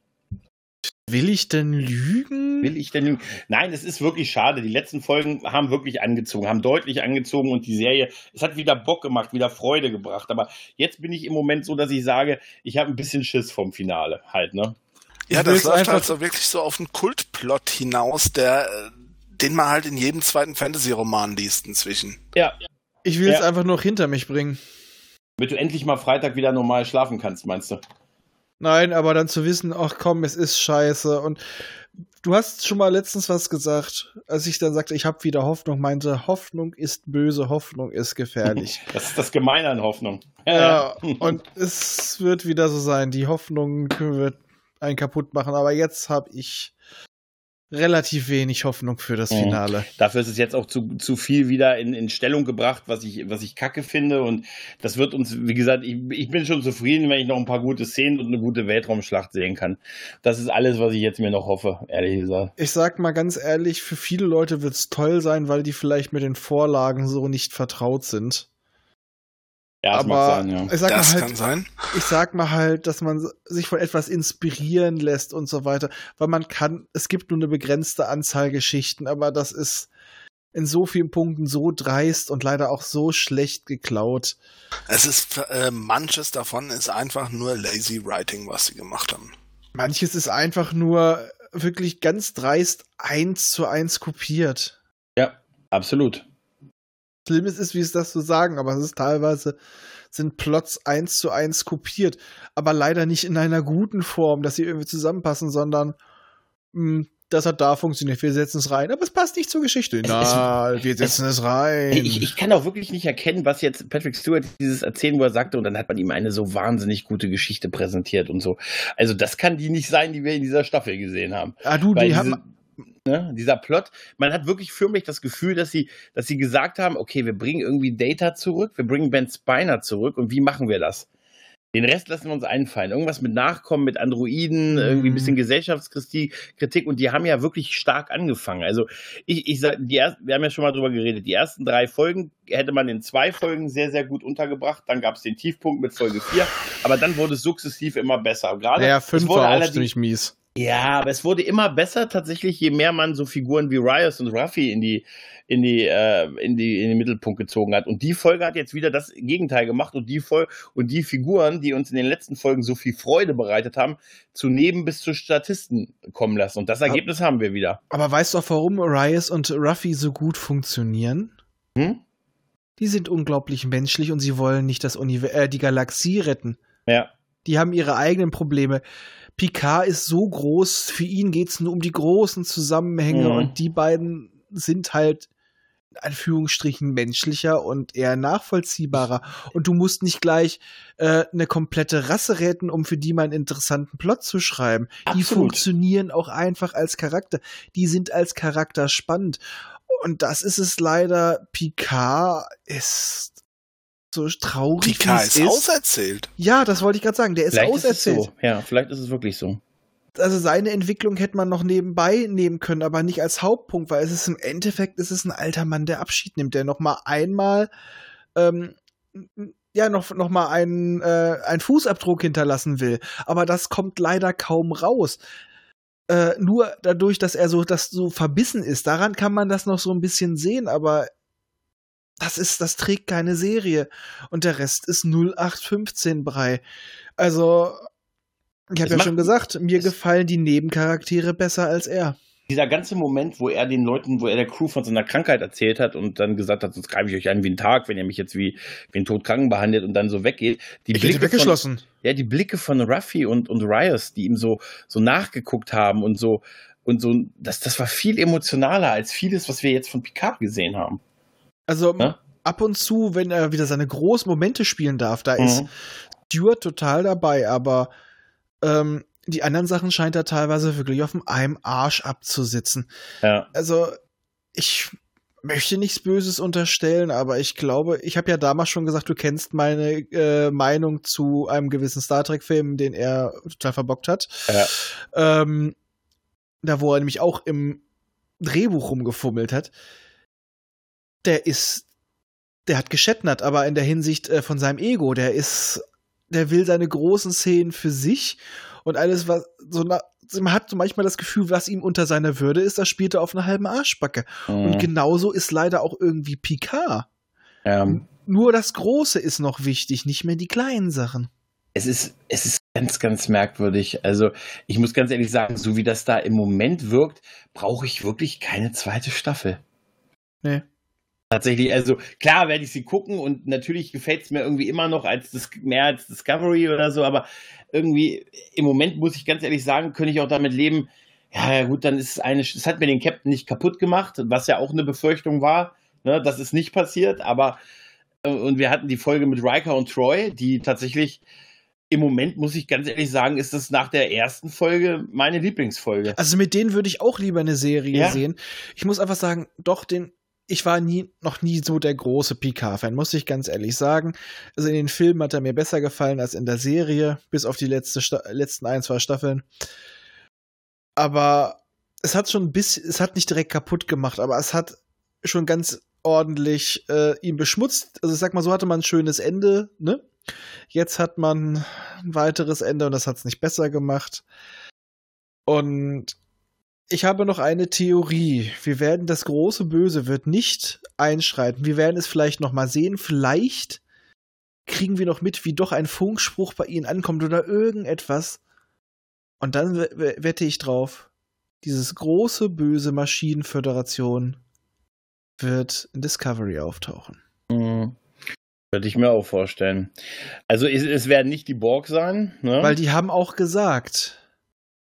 [SPEAKER 3] Will ich denn lügen?
[SPEAKER 4] Will ich denn? Nein, es ist wirklich schade. Die letzten Folgen haben wirklich angezogen, haben deutlich angezogen und die Serie, es hat wieder Bock gemacht, wieder Freude gebracht. Aber jetzt bin ich im Moment so, dass ich sage, ich habe ein bisschen Schiss vom Finale halt, ne?
[SPEAKER 5] Ja,
[SPEAKER 3] Ich
[SPEAKER 5] das läuft
[SPEAKER 3] einfach-
[SPEAKER 5] halt so wirklich so auf einen Kultplot hinaus, der, äh, den man halt in jedem zweiten Fantasy-Roman liest inzwischen.
[SPEAKER 4] Ja.
[SPEAKER 3] Ich will es
[SPEAKER 4] Ja.
[SPEAKER 3] einfach nur hinter mich bringen.
[SPEAKER 4] Damit du endlich mal Freitag wieder normal schlafen kannst, meinst du?
[SPEAKER 3] Nein, aber dann zu wissen, ach komm, es ist scheiße. Und du hast schon mal letztens was gesagt, als ich dann sagte, ich habe wieder Hoffnung, meinte, Hoffnung ist böse, Hoffnung ist gefährlich.
[SPEAKER 4] Das ist das Gemeine an Hoffnung.
[SPEAKER 3] ja, und es wird wieder so sein, die Hoffnung wird einen kaputt machen. Aber jetzt habe ich relativ wenig Hoffnung für das
[SPEAKER 4] Mhm.
[SPEAKER 3] Finale.
[SPEAKER 4] Dafür ist es jetzt auch zu, zu viel wieder in, in Stellung gebracht, was ich, was ich kacke finde. Und das wird uns, wie gesagt, ich, ich bin schon zufrieden, wenn ich noch ein paar gute Szenen und eine gute Weltraumschlacht sehen kann. Das ist alles, was ich jetzt mir noch hoffe, ehrlich gesagt.
[SPEAKER 3] Ich sag mal ganz ehrlich, für viele Leute wird es toll sein, weil die vielleicht mit den Vorlagen so nicht vertraut sind.
[SPEAKER 4] Ja, das mag
[SPEAKER 3] Aber
[SPEAKER 4] sein, ja.
[SPEAKER 3] ich sag
[SPEAKER 5] das
[SPEAKER 3] mal
[SPEAKER 5] kann
[SPEAKER 3] halt,
[SPEAKER 5] sein.
[SPEAKER 3] ich sag mal halt, dass man sich von etwas inspirieren lässt und so weiter, weil man kann, es gibt nur eine begrenzte Anzahl Geschichten, aber das ist in so vielen Punkten so dreist und leider auch so schlecht geklaut.
[SPEAKER 5] Es ist, äh, manches davon ist einfach nur lazy writing, was sie gemacht haben.
[SPEAKER 3] Manches ist einfach nur wirklich ganz dreist eins zu eins kopiert.
[SPEAKER 4] Ja, absolut.
[SPEAKER 3] Schlimm ist, ist, wie es das zu sagen, aber es ist teilweise sind Plots eins zu eins kopiert, aber leider nicht in einer guten Form, dass sie irgendwie zusammenpassen, sondern hm, das hat da funktioniert, wir setzen es rein, aber es passt nicht zur Geschichte. Na, wir setzen es, rein.
[SPEAKER 4] Ich, ich, kann auch wirklich nicht erkennen, was jetzt Patrick Stewart dieses erzählen, wo er sagte, und dann hat man ihm eine so wahnsinnig gute Geschichte präsentiert und so. Also das kann die nicht sein, die wir in dieser Staffel gesehen haben.
[SPEAKER 3] Ah, du,
[SPEAKER 4] Weil
[SPEAKER 3] die haben.
[SPEAKER 4] Ne, dieser Plot, man hat wirklich förmlich das Gefühl, dass sie, dass sie gesagt haben, okay, wir bringen irgendwie Data zurück, wir bringen Ben Spiner zurück und wie machen wir das? Den Rest lassen wir uns einfallen. Irgendwas mit Nachkommen, mit Androiden, irgendwie ein bisschen Gesellschaftskritik und die haben ja wirklich stark angefangen. Also ich, ich sag, die erst, wir haben ja schon mal drüber geredet, die ersten drei Folgen hätte man in zwei Folgen sehr, sehr gut untergebracht. Dann gab es den Tiefpunkt mit Folge 4, aber dann wurde es sukzessiv immer besser. Gerade
[SPEAKER 3] Ja,
[SPEAKER 4] es
[SPEAKER 3] fünf war auch ziemlich mies.
[SPEAKER 4] Ja, aber es wurde immer besser tatsächlich, je mehr man so Figuren wie Riot und Ruffy in die, in die, äh, in die, in den Mittelpunkt gezogen hat. Und die Folge hat jetzt wieder das Gegenteil gemacht und die Folge und die Figuren, die uns in den letzten Folgen so viel Freude bereitet haben, zu Neben- bis zu Statisten kommen lassen. Und das Ergebnis haben wir wieder.
[SPEAKER 3] Aber weißt du auch, warum Arias und Ruffy so gut funktionieren?
[SPEAKER 4] Hm?
[SPEAKER 3] Die sind unglaublich menschlich und sie wollen nicht das Univers äh, die Galaxie retten.
[SPEAKER 4] Ja.
[SPEAKER 3] Die haben ihre eigenen Probleme. Picard ist so groß, für ihn geht es nur um die großen Zusammenhänge
[SPEAKER 4] Mhm.
[SPEAKER 3] und die beiden sind halt in Anführungsstrichen menschlicher und eher nachvollziehbarer. Und du musst nicht gleich äh, eine komplette Rasse retten, um für die mal einen interessanten Plot zu schreiben. Die
[SPEAKER 4] Absolut.
[SPEAKER 3] funktionieren auch einfach als Charakter. Die sind als Charakter spannend. Und das ist es leider. Picard ist so traurig. Wie es
[SPEAKER 5] ist auserzählt.
[SPEAKER 3] Ja, das wollte ich gerade sagen. Der ist
[SPEAKER 4] Vielleicht ist es
[SPEAKER 3] auserzählt.
[SPEAKER 4] so. Ja, vielleicht ist es wirklich so.
[SPEAKER 3] Also seine Entwicklung hätte man noch nebenbei nehmen können, aber nicht als Hauptpunkt, weil es ist im Endeffekt es ist ein alter Mann, der Abschied nimmt, der noch mal einmal ähm, ja noch noch mal einen äh, einen Fußabdruck hinterlassen will. Aber das kommt leider kaum raus. Äh, nur dadurch, dass er so das so verbissen ist, daran kann man das noch so ein bisschen sehen, aber das ist, das trägt keine Serie. Und der Rest ist 0815 Brei. Also, ich habe ja schon gesagt, mir gefallen die Nebencharaktere besser als er.
[SPEAKER 4] Dieser ganze Moment, wo er den Leuten, wo er der Crew von seiner Krankheit erzählt hat und dann gesagt hat, sonst greife ich euch an wie ein Tag, wenn ihr mich jetzt wie, wie einen Todkranken behandelt und dann so weggeht. Die
[SPEAKER 3] Ich
[SPEAKER 4] Blicke von,
[SPEAKER 3] weggeschlossen.
[SPEAKER 4] ja, die Blicke von Ruffy und, und Rios, die ihm so, so nachgeguckt haben und so, und so, das, das war viel emotionaler als vieles, was wir jetzt von Picard gesehen haben.
[SPEAKER 3] Also,
[SPEAKER 4] Ja?
[SPEAKER 3] ab und zu, wenn er wieder seine großen Momente spielen darf, da ist
[SPEAKER 4] Mhm.
[SPEAKER 3] Stewart total dabei, aber ähm, die anderen Sachen scheint er teilweise wirklich auf einem Arsch abzusitzen.
[SPEAKER 4] Ja.
[SPEAKER 3] Also, ich möchte nichts Böses unterstellen, aber ich glaube, ich habe ja damals schon gesagt, du kennst meine äh, Meinung zu einem gewissen Star Trek-Film, den er total verbockt hat.
[SPEAKER 4] Ja.
[SPEAKER 3] Ähm, da, wo er nämlich auch im Drehbuch rumgefummelt hat. Der ist, der hat geschettert, aber in der Hinsicht äh, von seinem Ego, der ist, der will seine großen Szenen für sich und alles, was so na, man hat so manchmal das Gefühl, was ihm unter seiner Würde ist, das spielt er auf einer halben Arschbacke. Und
[SPEAKER 4] Mhm.
[SPEAKER 3] genauso ist leider auch irgendwie Picard.
[SPEAKER 4] ja.
[SPEAKER 3] Nur das Große ist noch wichtig, nicht mehr die kleinen Sachen.
[SPEAKER 4] es ist, es ist ganz, ganz merkwürdig. Also, ich muss ganz ehrlich sagen, so wie das da im Moment wirkt, brauche ich wirklich keine zweite Staffel.
[SPEAKER 3] Nee.
[SPEAKER 4] Tatsächlich, also klar werde ich sie gucken und natürlich gefällt es mir irgendwie immer noch als Dis mehr als Discovery oder so, aber irgendwie im Moment muss ich ganz ehrlich sagen, könnte ich auch damit leben, ja, ja gut, dann ist es eine, es hat mir den Captain nicht kaputt gemacht, was ja auch eine Befürchtung war, ne, das ist nicht passiert, aber äh, und wir hatten die Folge mit Riker und Troy, die tatsächlich im Moment, muss ich ganz ehrlich sagen, ist das nach der ersten Folge meine Lieblingsfolge.
[SPEAKER 3] Also mit denen würde ich auch lieber eine Serie
[SPEAKER 4] Ja.
[SPEAKER 3] sehen. Ich muss einfach sagen, doch, den, ich war nie, noch nie so der große Picard-Fan, muss ich ganz ehrlich sagen. Also in den Filmen hat er mir besser gefallen als in der Serie, bis auf die letzte letzten ein, zwei Staffeln. Aber es hat schon ein bisschen, es hat nicht direkt kaputt gemacht, aber es hat schon ganz ordentlich äh, ihn beschmutzt. Also ich sag mal, so hatte man ein schönes Ende, ne? Jetzt hat man ein weiteres Ende und das hat es nicht besser gemacht. Und ich habe noch eine Theorie. Wir werden das große Böse wird nicht einschreiten. Wir werden es vielleicht noch mal sehen. Vielleicht kriegen wir noch mit, wie doch ein Funkspruch bei ihnen ankommt oder irgendetwas. Und dann we- we- wette ich drauf, dieses große böse Maschinenföderation wird in Discovery auftauchen.
[SPEAKER 4] Mhm. Könnte ich mir auch vorstellen. Also es, es werden nicht die Borg sein, ne?
[SPEAKER 3] Weil die haben auch gesagt,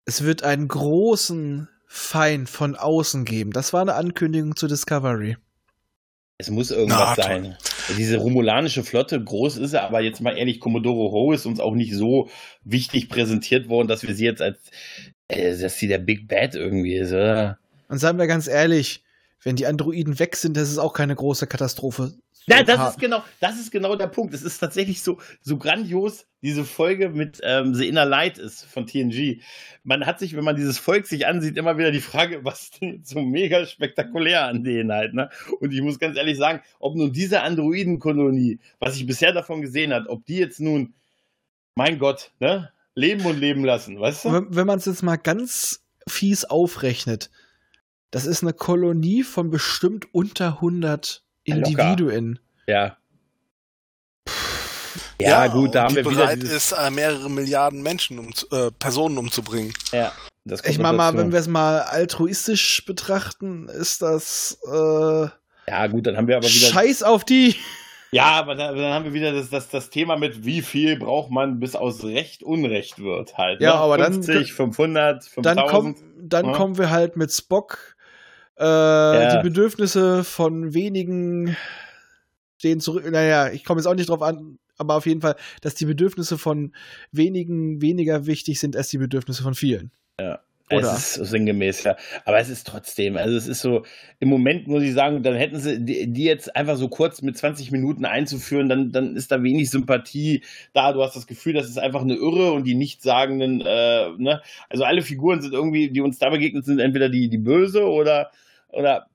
[SPEAKER 3] es wird einen großen Feind von außen geben. Das war eine Ankündigung zu Discovery.
[SPEAKER 4] Es muss irgendwas
[SPEAKER 5] Na,
[SPEAKER 4] sein. Diese romulanische Flotte, groß ist er, aber jetzt mal ehrlich, Commodore Ho ist uns auch nicht so wichtig präsentiert worden, dass wir sie jetzt als, äh, dass sie der Big Bad irgendwie ist, oder?
[SPEAKER 3] Und seien wir ganz ehrlich, wenn die Androiden weg sind, das ist auch keine große Katastrophe.
[SPEAKER 4] Ja, das ist genau, das ist genau der Punkt. Es ist tatsächlich so, so grandios, diese Folge mit ähm, The Inner Light ist von TNG. Man hat sich, wenn man dieses Volk sich ansieht, immer wieder die Frage, was ist denn so mega spektakulär an denen halt, ne? Und ich muss ganz ehrlich sagen, ob nun diese Androidenkolonie, was ich bisher davon gesehen hat, ob die jetzt nun, mein Gott, ne? Leben und leben lassen, weißt du?
[SPEAKER 3] Wenn, wenn man es jetzt mal ganz fies aufrechnet, das ist eine Kolonie von bestimmt unter 100
[SPEAKER 4] Ja, locker.
[SPEAKER 3] Individuen.
[SPEAKER 4] Ja. Ja, gut, da haben
[SPEAKER 5] die
[SPEAKER 4] wir wieder
[SPEAKER 5] bereit ist, äh, mehrere Milliarden Menschen, um, äh, Personen umzubringen.
[SPEAKER 4] ja, das
[SPEAKER 3] Ich meine mal, wenn wir es mal altruistisch betrachten, ist das äh,
[SPEAKER 4] Ja, gut, dann haben wir aber wieder
[SPEAKER 3] Scheiß auf die.
[SPEAKER 4] Ja, aber dann, dann haben wir wieder das, das, das Thema mit, wie viel braucht man, bis aus Recht Unrecht wird halt.
[SPEAKER 3] Ja,
[SPEAKER 4] ne?
[SPEAKER 3] aber dann-
[SPEAKER 4] 50, 500, 5000.
[SPEAKER 3] Dann, komm, dann
[SPEAKER 4] Ja.
[SPEAKER 3] kommen wir halt mit Spock. Äh, Die Bedürfnisse von wenigen stehen zurück. Naja, ich komme jetzt auch nicht drauf an, aber auf jeden Fall, dass die Bedürfnisse von wenigen weniger wichtig sind als die Bedürfnisse von vielen. oder?
[SPEAKER 4] Es ist sinngemäß, ja. Aber es ist trotzdem, also es ist so, im Moment muss ich sagen, dann hätten sie die, die jetzt einfach so kurz mit 20 Minuten einzuführen, dann, dann ist da wenig Sympathie da. Du hast das Gefühl, das ist einfach eine Irre und die Nichtssagenden, äh, ne? Also alle Figuren sind irgendwie, die uns da begegnet sind, entweder die, die Böse oder, oder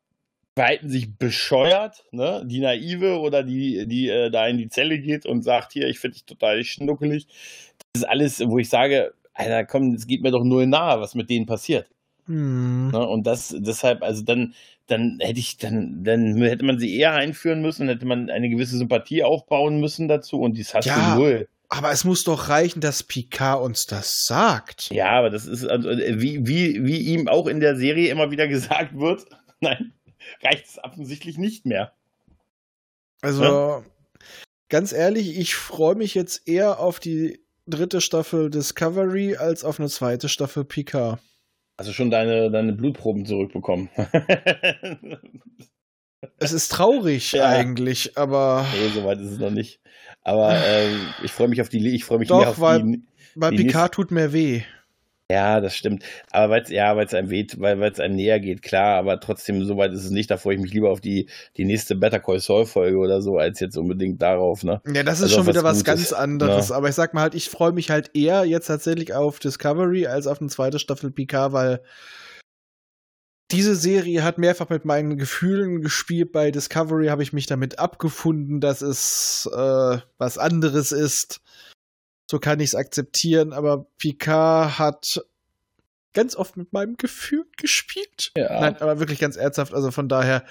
[SPEAKER 4] verhalten sich bescheuert, ne? Die Naive oder die, die äh, da in die Zelle geht und sagt, hier, ich finde dich total schnuckelig. Das ist alles, wo ich sage, Alter, komm, es geht mir doch nur nahe, was mit denen passiert.
[SPEAKER 3] Hm.
[SPEAKER 4] Ne? Und das, deshalb, also dann, dann hätte ich, dann, dann hätte man sie eher einführen müssen, hätte man eine gewisse Sympathie aufbauen müssen dazu und dies hast
[SPEAKER 3] Ja.
[SPEAKER 4] du null.
[SPEAKER 3] Aber es muss doch reichen, dass Picard uns das sagt.
[SPEAKER 4] Ja, aber das ist, also, äh, wie, wie, wie ihm auch in der Serie immer wieder gesagt wird, nein, reicht es offensichtlich nicht mehr.
[SPEAKER 3] Also, ganz ehrlich, ich freue mich jetzt eher auf die dritte Staffel Discovery als auf eine zweite Staffel Picard.
[SPEAKER 4] Also schon deine, deine Blutproben zurückbekommen.
[SPEAKER 3] Es ist traurig
[SPEAKER 4] Ja.
[SPEAKER 3] eigentlich, aber
[SPEAKER 4] nee, soweit ist es noch nicht. Aber ähm, ich freue mich auf die, ich freue mich
[SPEAKER 3] Doch,
[SPEAKER 4] mehr auf
[SPEAKER 3] weil-
[SPEAKER 4] die.
[SPEAKER 3] bei
[SPEAKER 4] Die
[SPEAKER 3] Picard tut mir weh.
[SPEAKER 4] Ja, das stimmt. Aber weil es ja, weil es einem weht, weil es einem näher geht, klar, aber trotzdem, soweit ist es nicht. Da freue ich mich lieber auf die, die nächste Better Call Saul Folge oder so, als jetzt unbedingt darauf, ne?
[SPEAKER 3] Ja, das ist
[SPEAKER 4] Also
[SPEAKER 3] schon wieder
[SPEAKER 4] was
[SPEAKER 3] was ganz anderes.
[SPEAKER 4] Ja.
[SPEAKER 3] Aber ich sag mal halt, ich freue mich halt eher jetzt tatsächlich auf Discovery als auf eine zweite Staffel Picard, weil diese Serie hat mehrfach mit meinen Gefühlen gespielt. Bei Discovery habe ich mich damit abgefunden, dass es äh, was anderes ist. So kann ich es akzeptieren, aber Picard hat ganz oft mit meinem Gefühl gespielt.
[SPEAKER 4] Ja.
[SPEAKER 3] Nein, aber wirklich ganz ernsthaft. Also von daher,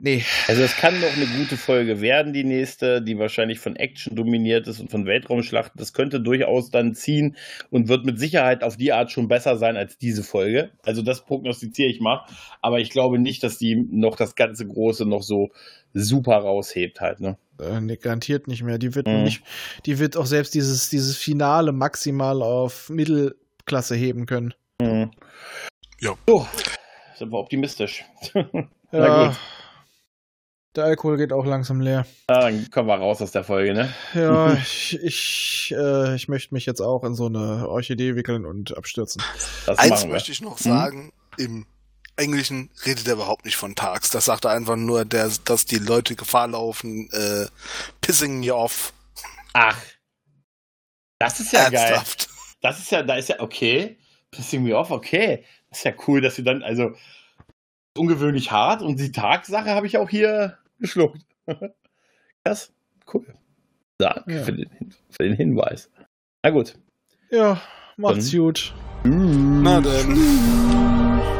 [SPEAKER 3] nee.
[SPEAKER 4] Also es kann noch eine gute Folge werden, die nächste, die wahrscheinlich von Action dominiert ist und von Weltraumschlachten. Das könnte durchaus dann ziehen und wird mit Sicherheit auf die Art schon besser sein als diese Folge. Also das prognostiziere ich mal. Aber ich glaube nicht, dass die noch das ganze Große noch so super raushebt halt, ne?
[SPEAKER 3] Äh, nee, garantiert nicht mehr. Die wird
[SPEAKER 4] Mhm.
[SPEAKER 3] nicht, die wird auch selbst dieses, dieses Finale maximal auf Mittelklasse heben können.
[SPEAKER 4] Mhm.
[SPEAKER 5] Ja.
[SPEAKER 4] So, sind wir optimistisch. Na
[SPEAKER 3] Ja.
[SPEAKER 4] gut.
[SPEAKER 3] Der Alkohol geht auch langsam leer.
[SPEAKER 4] Ja, dann kommen wir raus aus der Folge, ne?
[SPEAKER 3] Ja, ich, ich, äh, ich möchte mich jetzt auch in so eine Orchidee wickeln und abstürzen.
[SPEAKER 4] Das
[SPEAKER 5] Eins möchte ich noch
[SPEAKER 4] Hm?
[SPEAKER 5] sagen, im Englischen redet er überhaupt nicht von Tags. Das sagt er einfach nur, der, dass die Leute Gefahr laufen, äh, pissing me off.
[SPEAKER 4] Ach. Das ist ja geil.
[SPEAKER 5] Ernsthaft.
[SPEAKER 4] Das ist ja, da ist ja, okay. Pissing me off, okay. Das ist ja cool, dass sie dann, also, ungewöhnlich hart und die Tagsache habe ich auch hier geschluckt. Krass, cool. Danke
[SPEAKER 3] Ja.
[SPEAKER 4] für, den, für den Hinweis. Na gut.
[SPEAKER 3] Ja, macht's
[SPEAKER 4] Dann-
[SPEAKER 3] gut.
[SPEAKER 5] Na denn.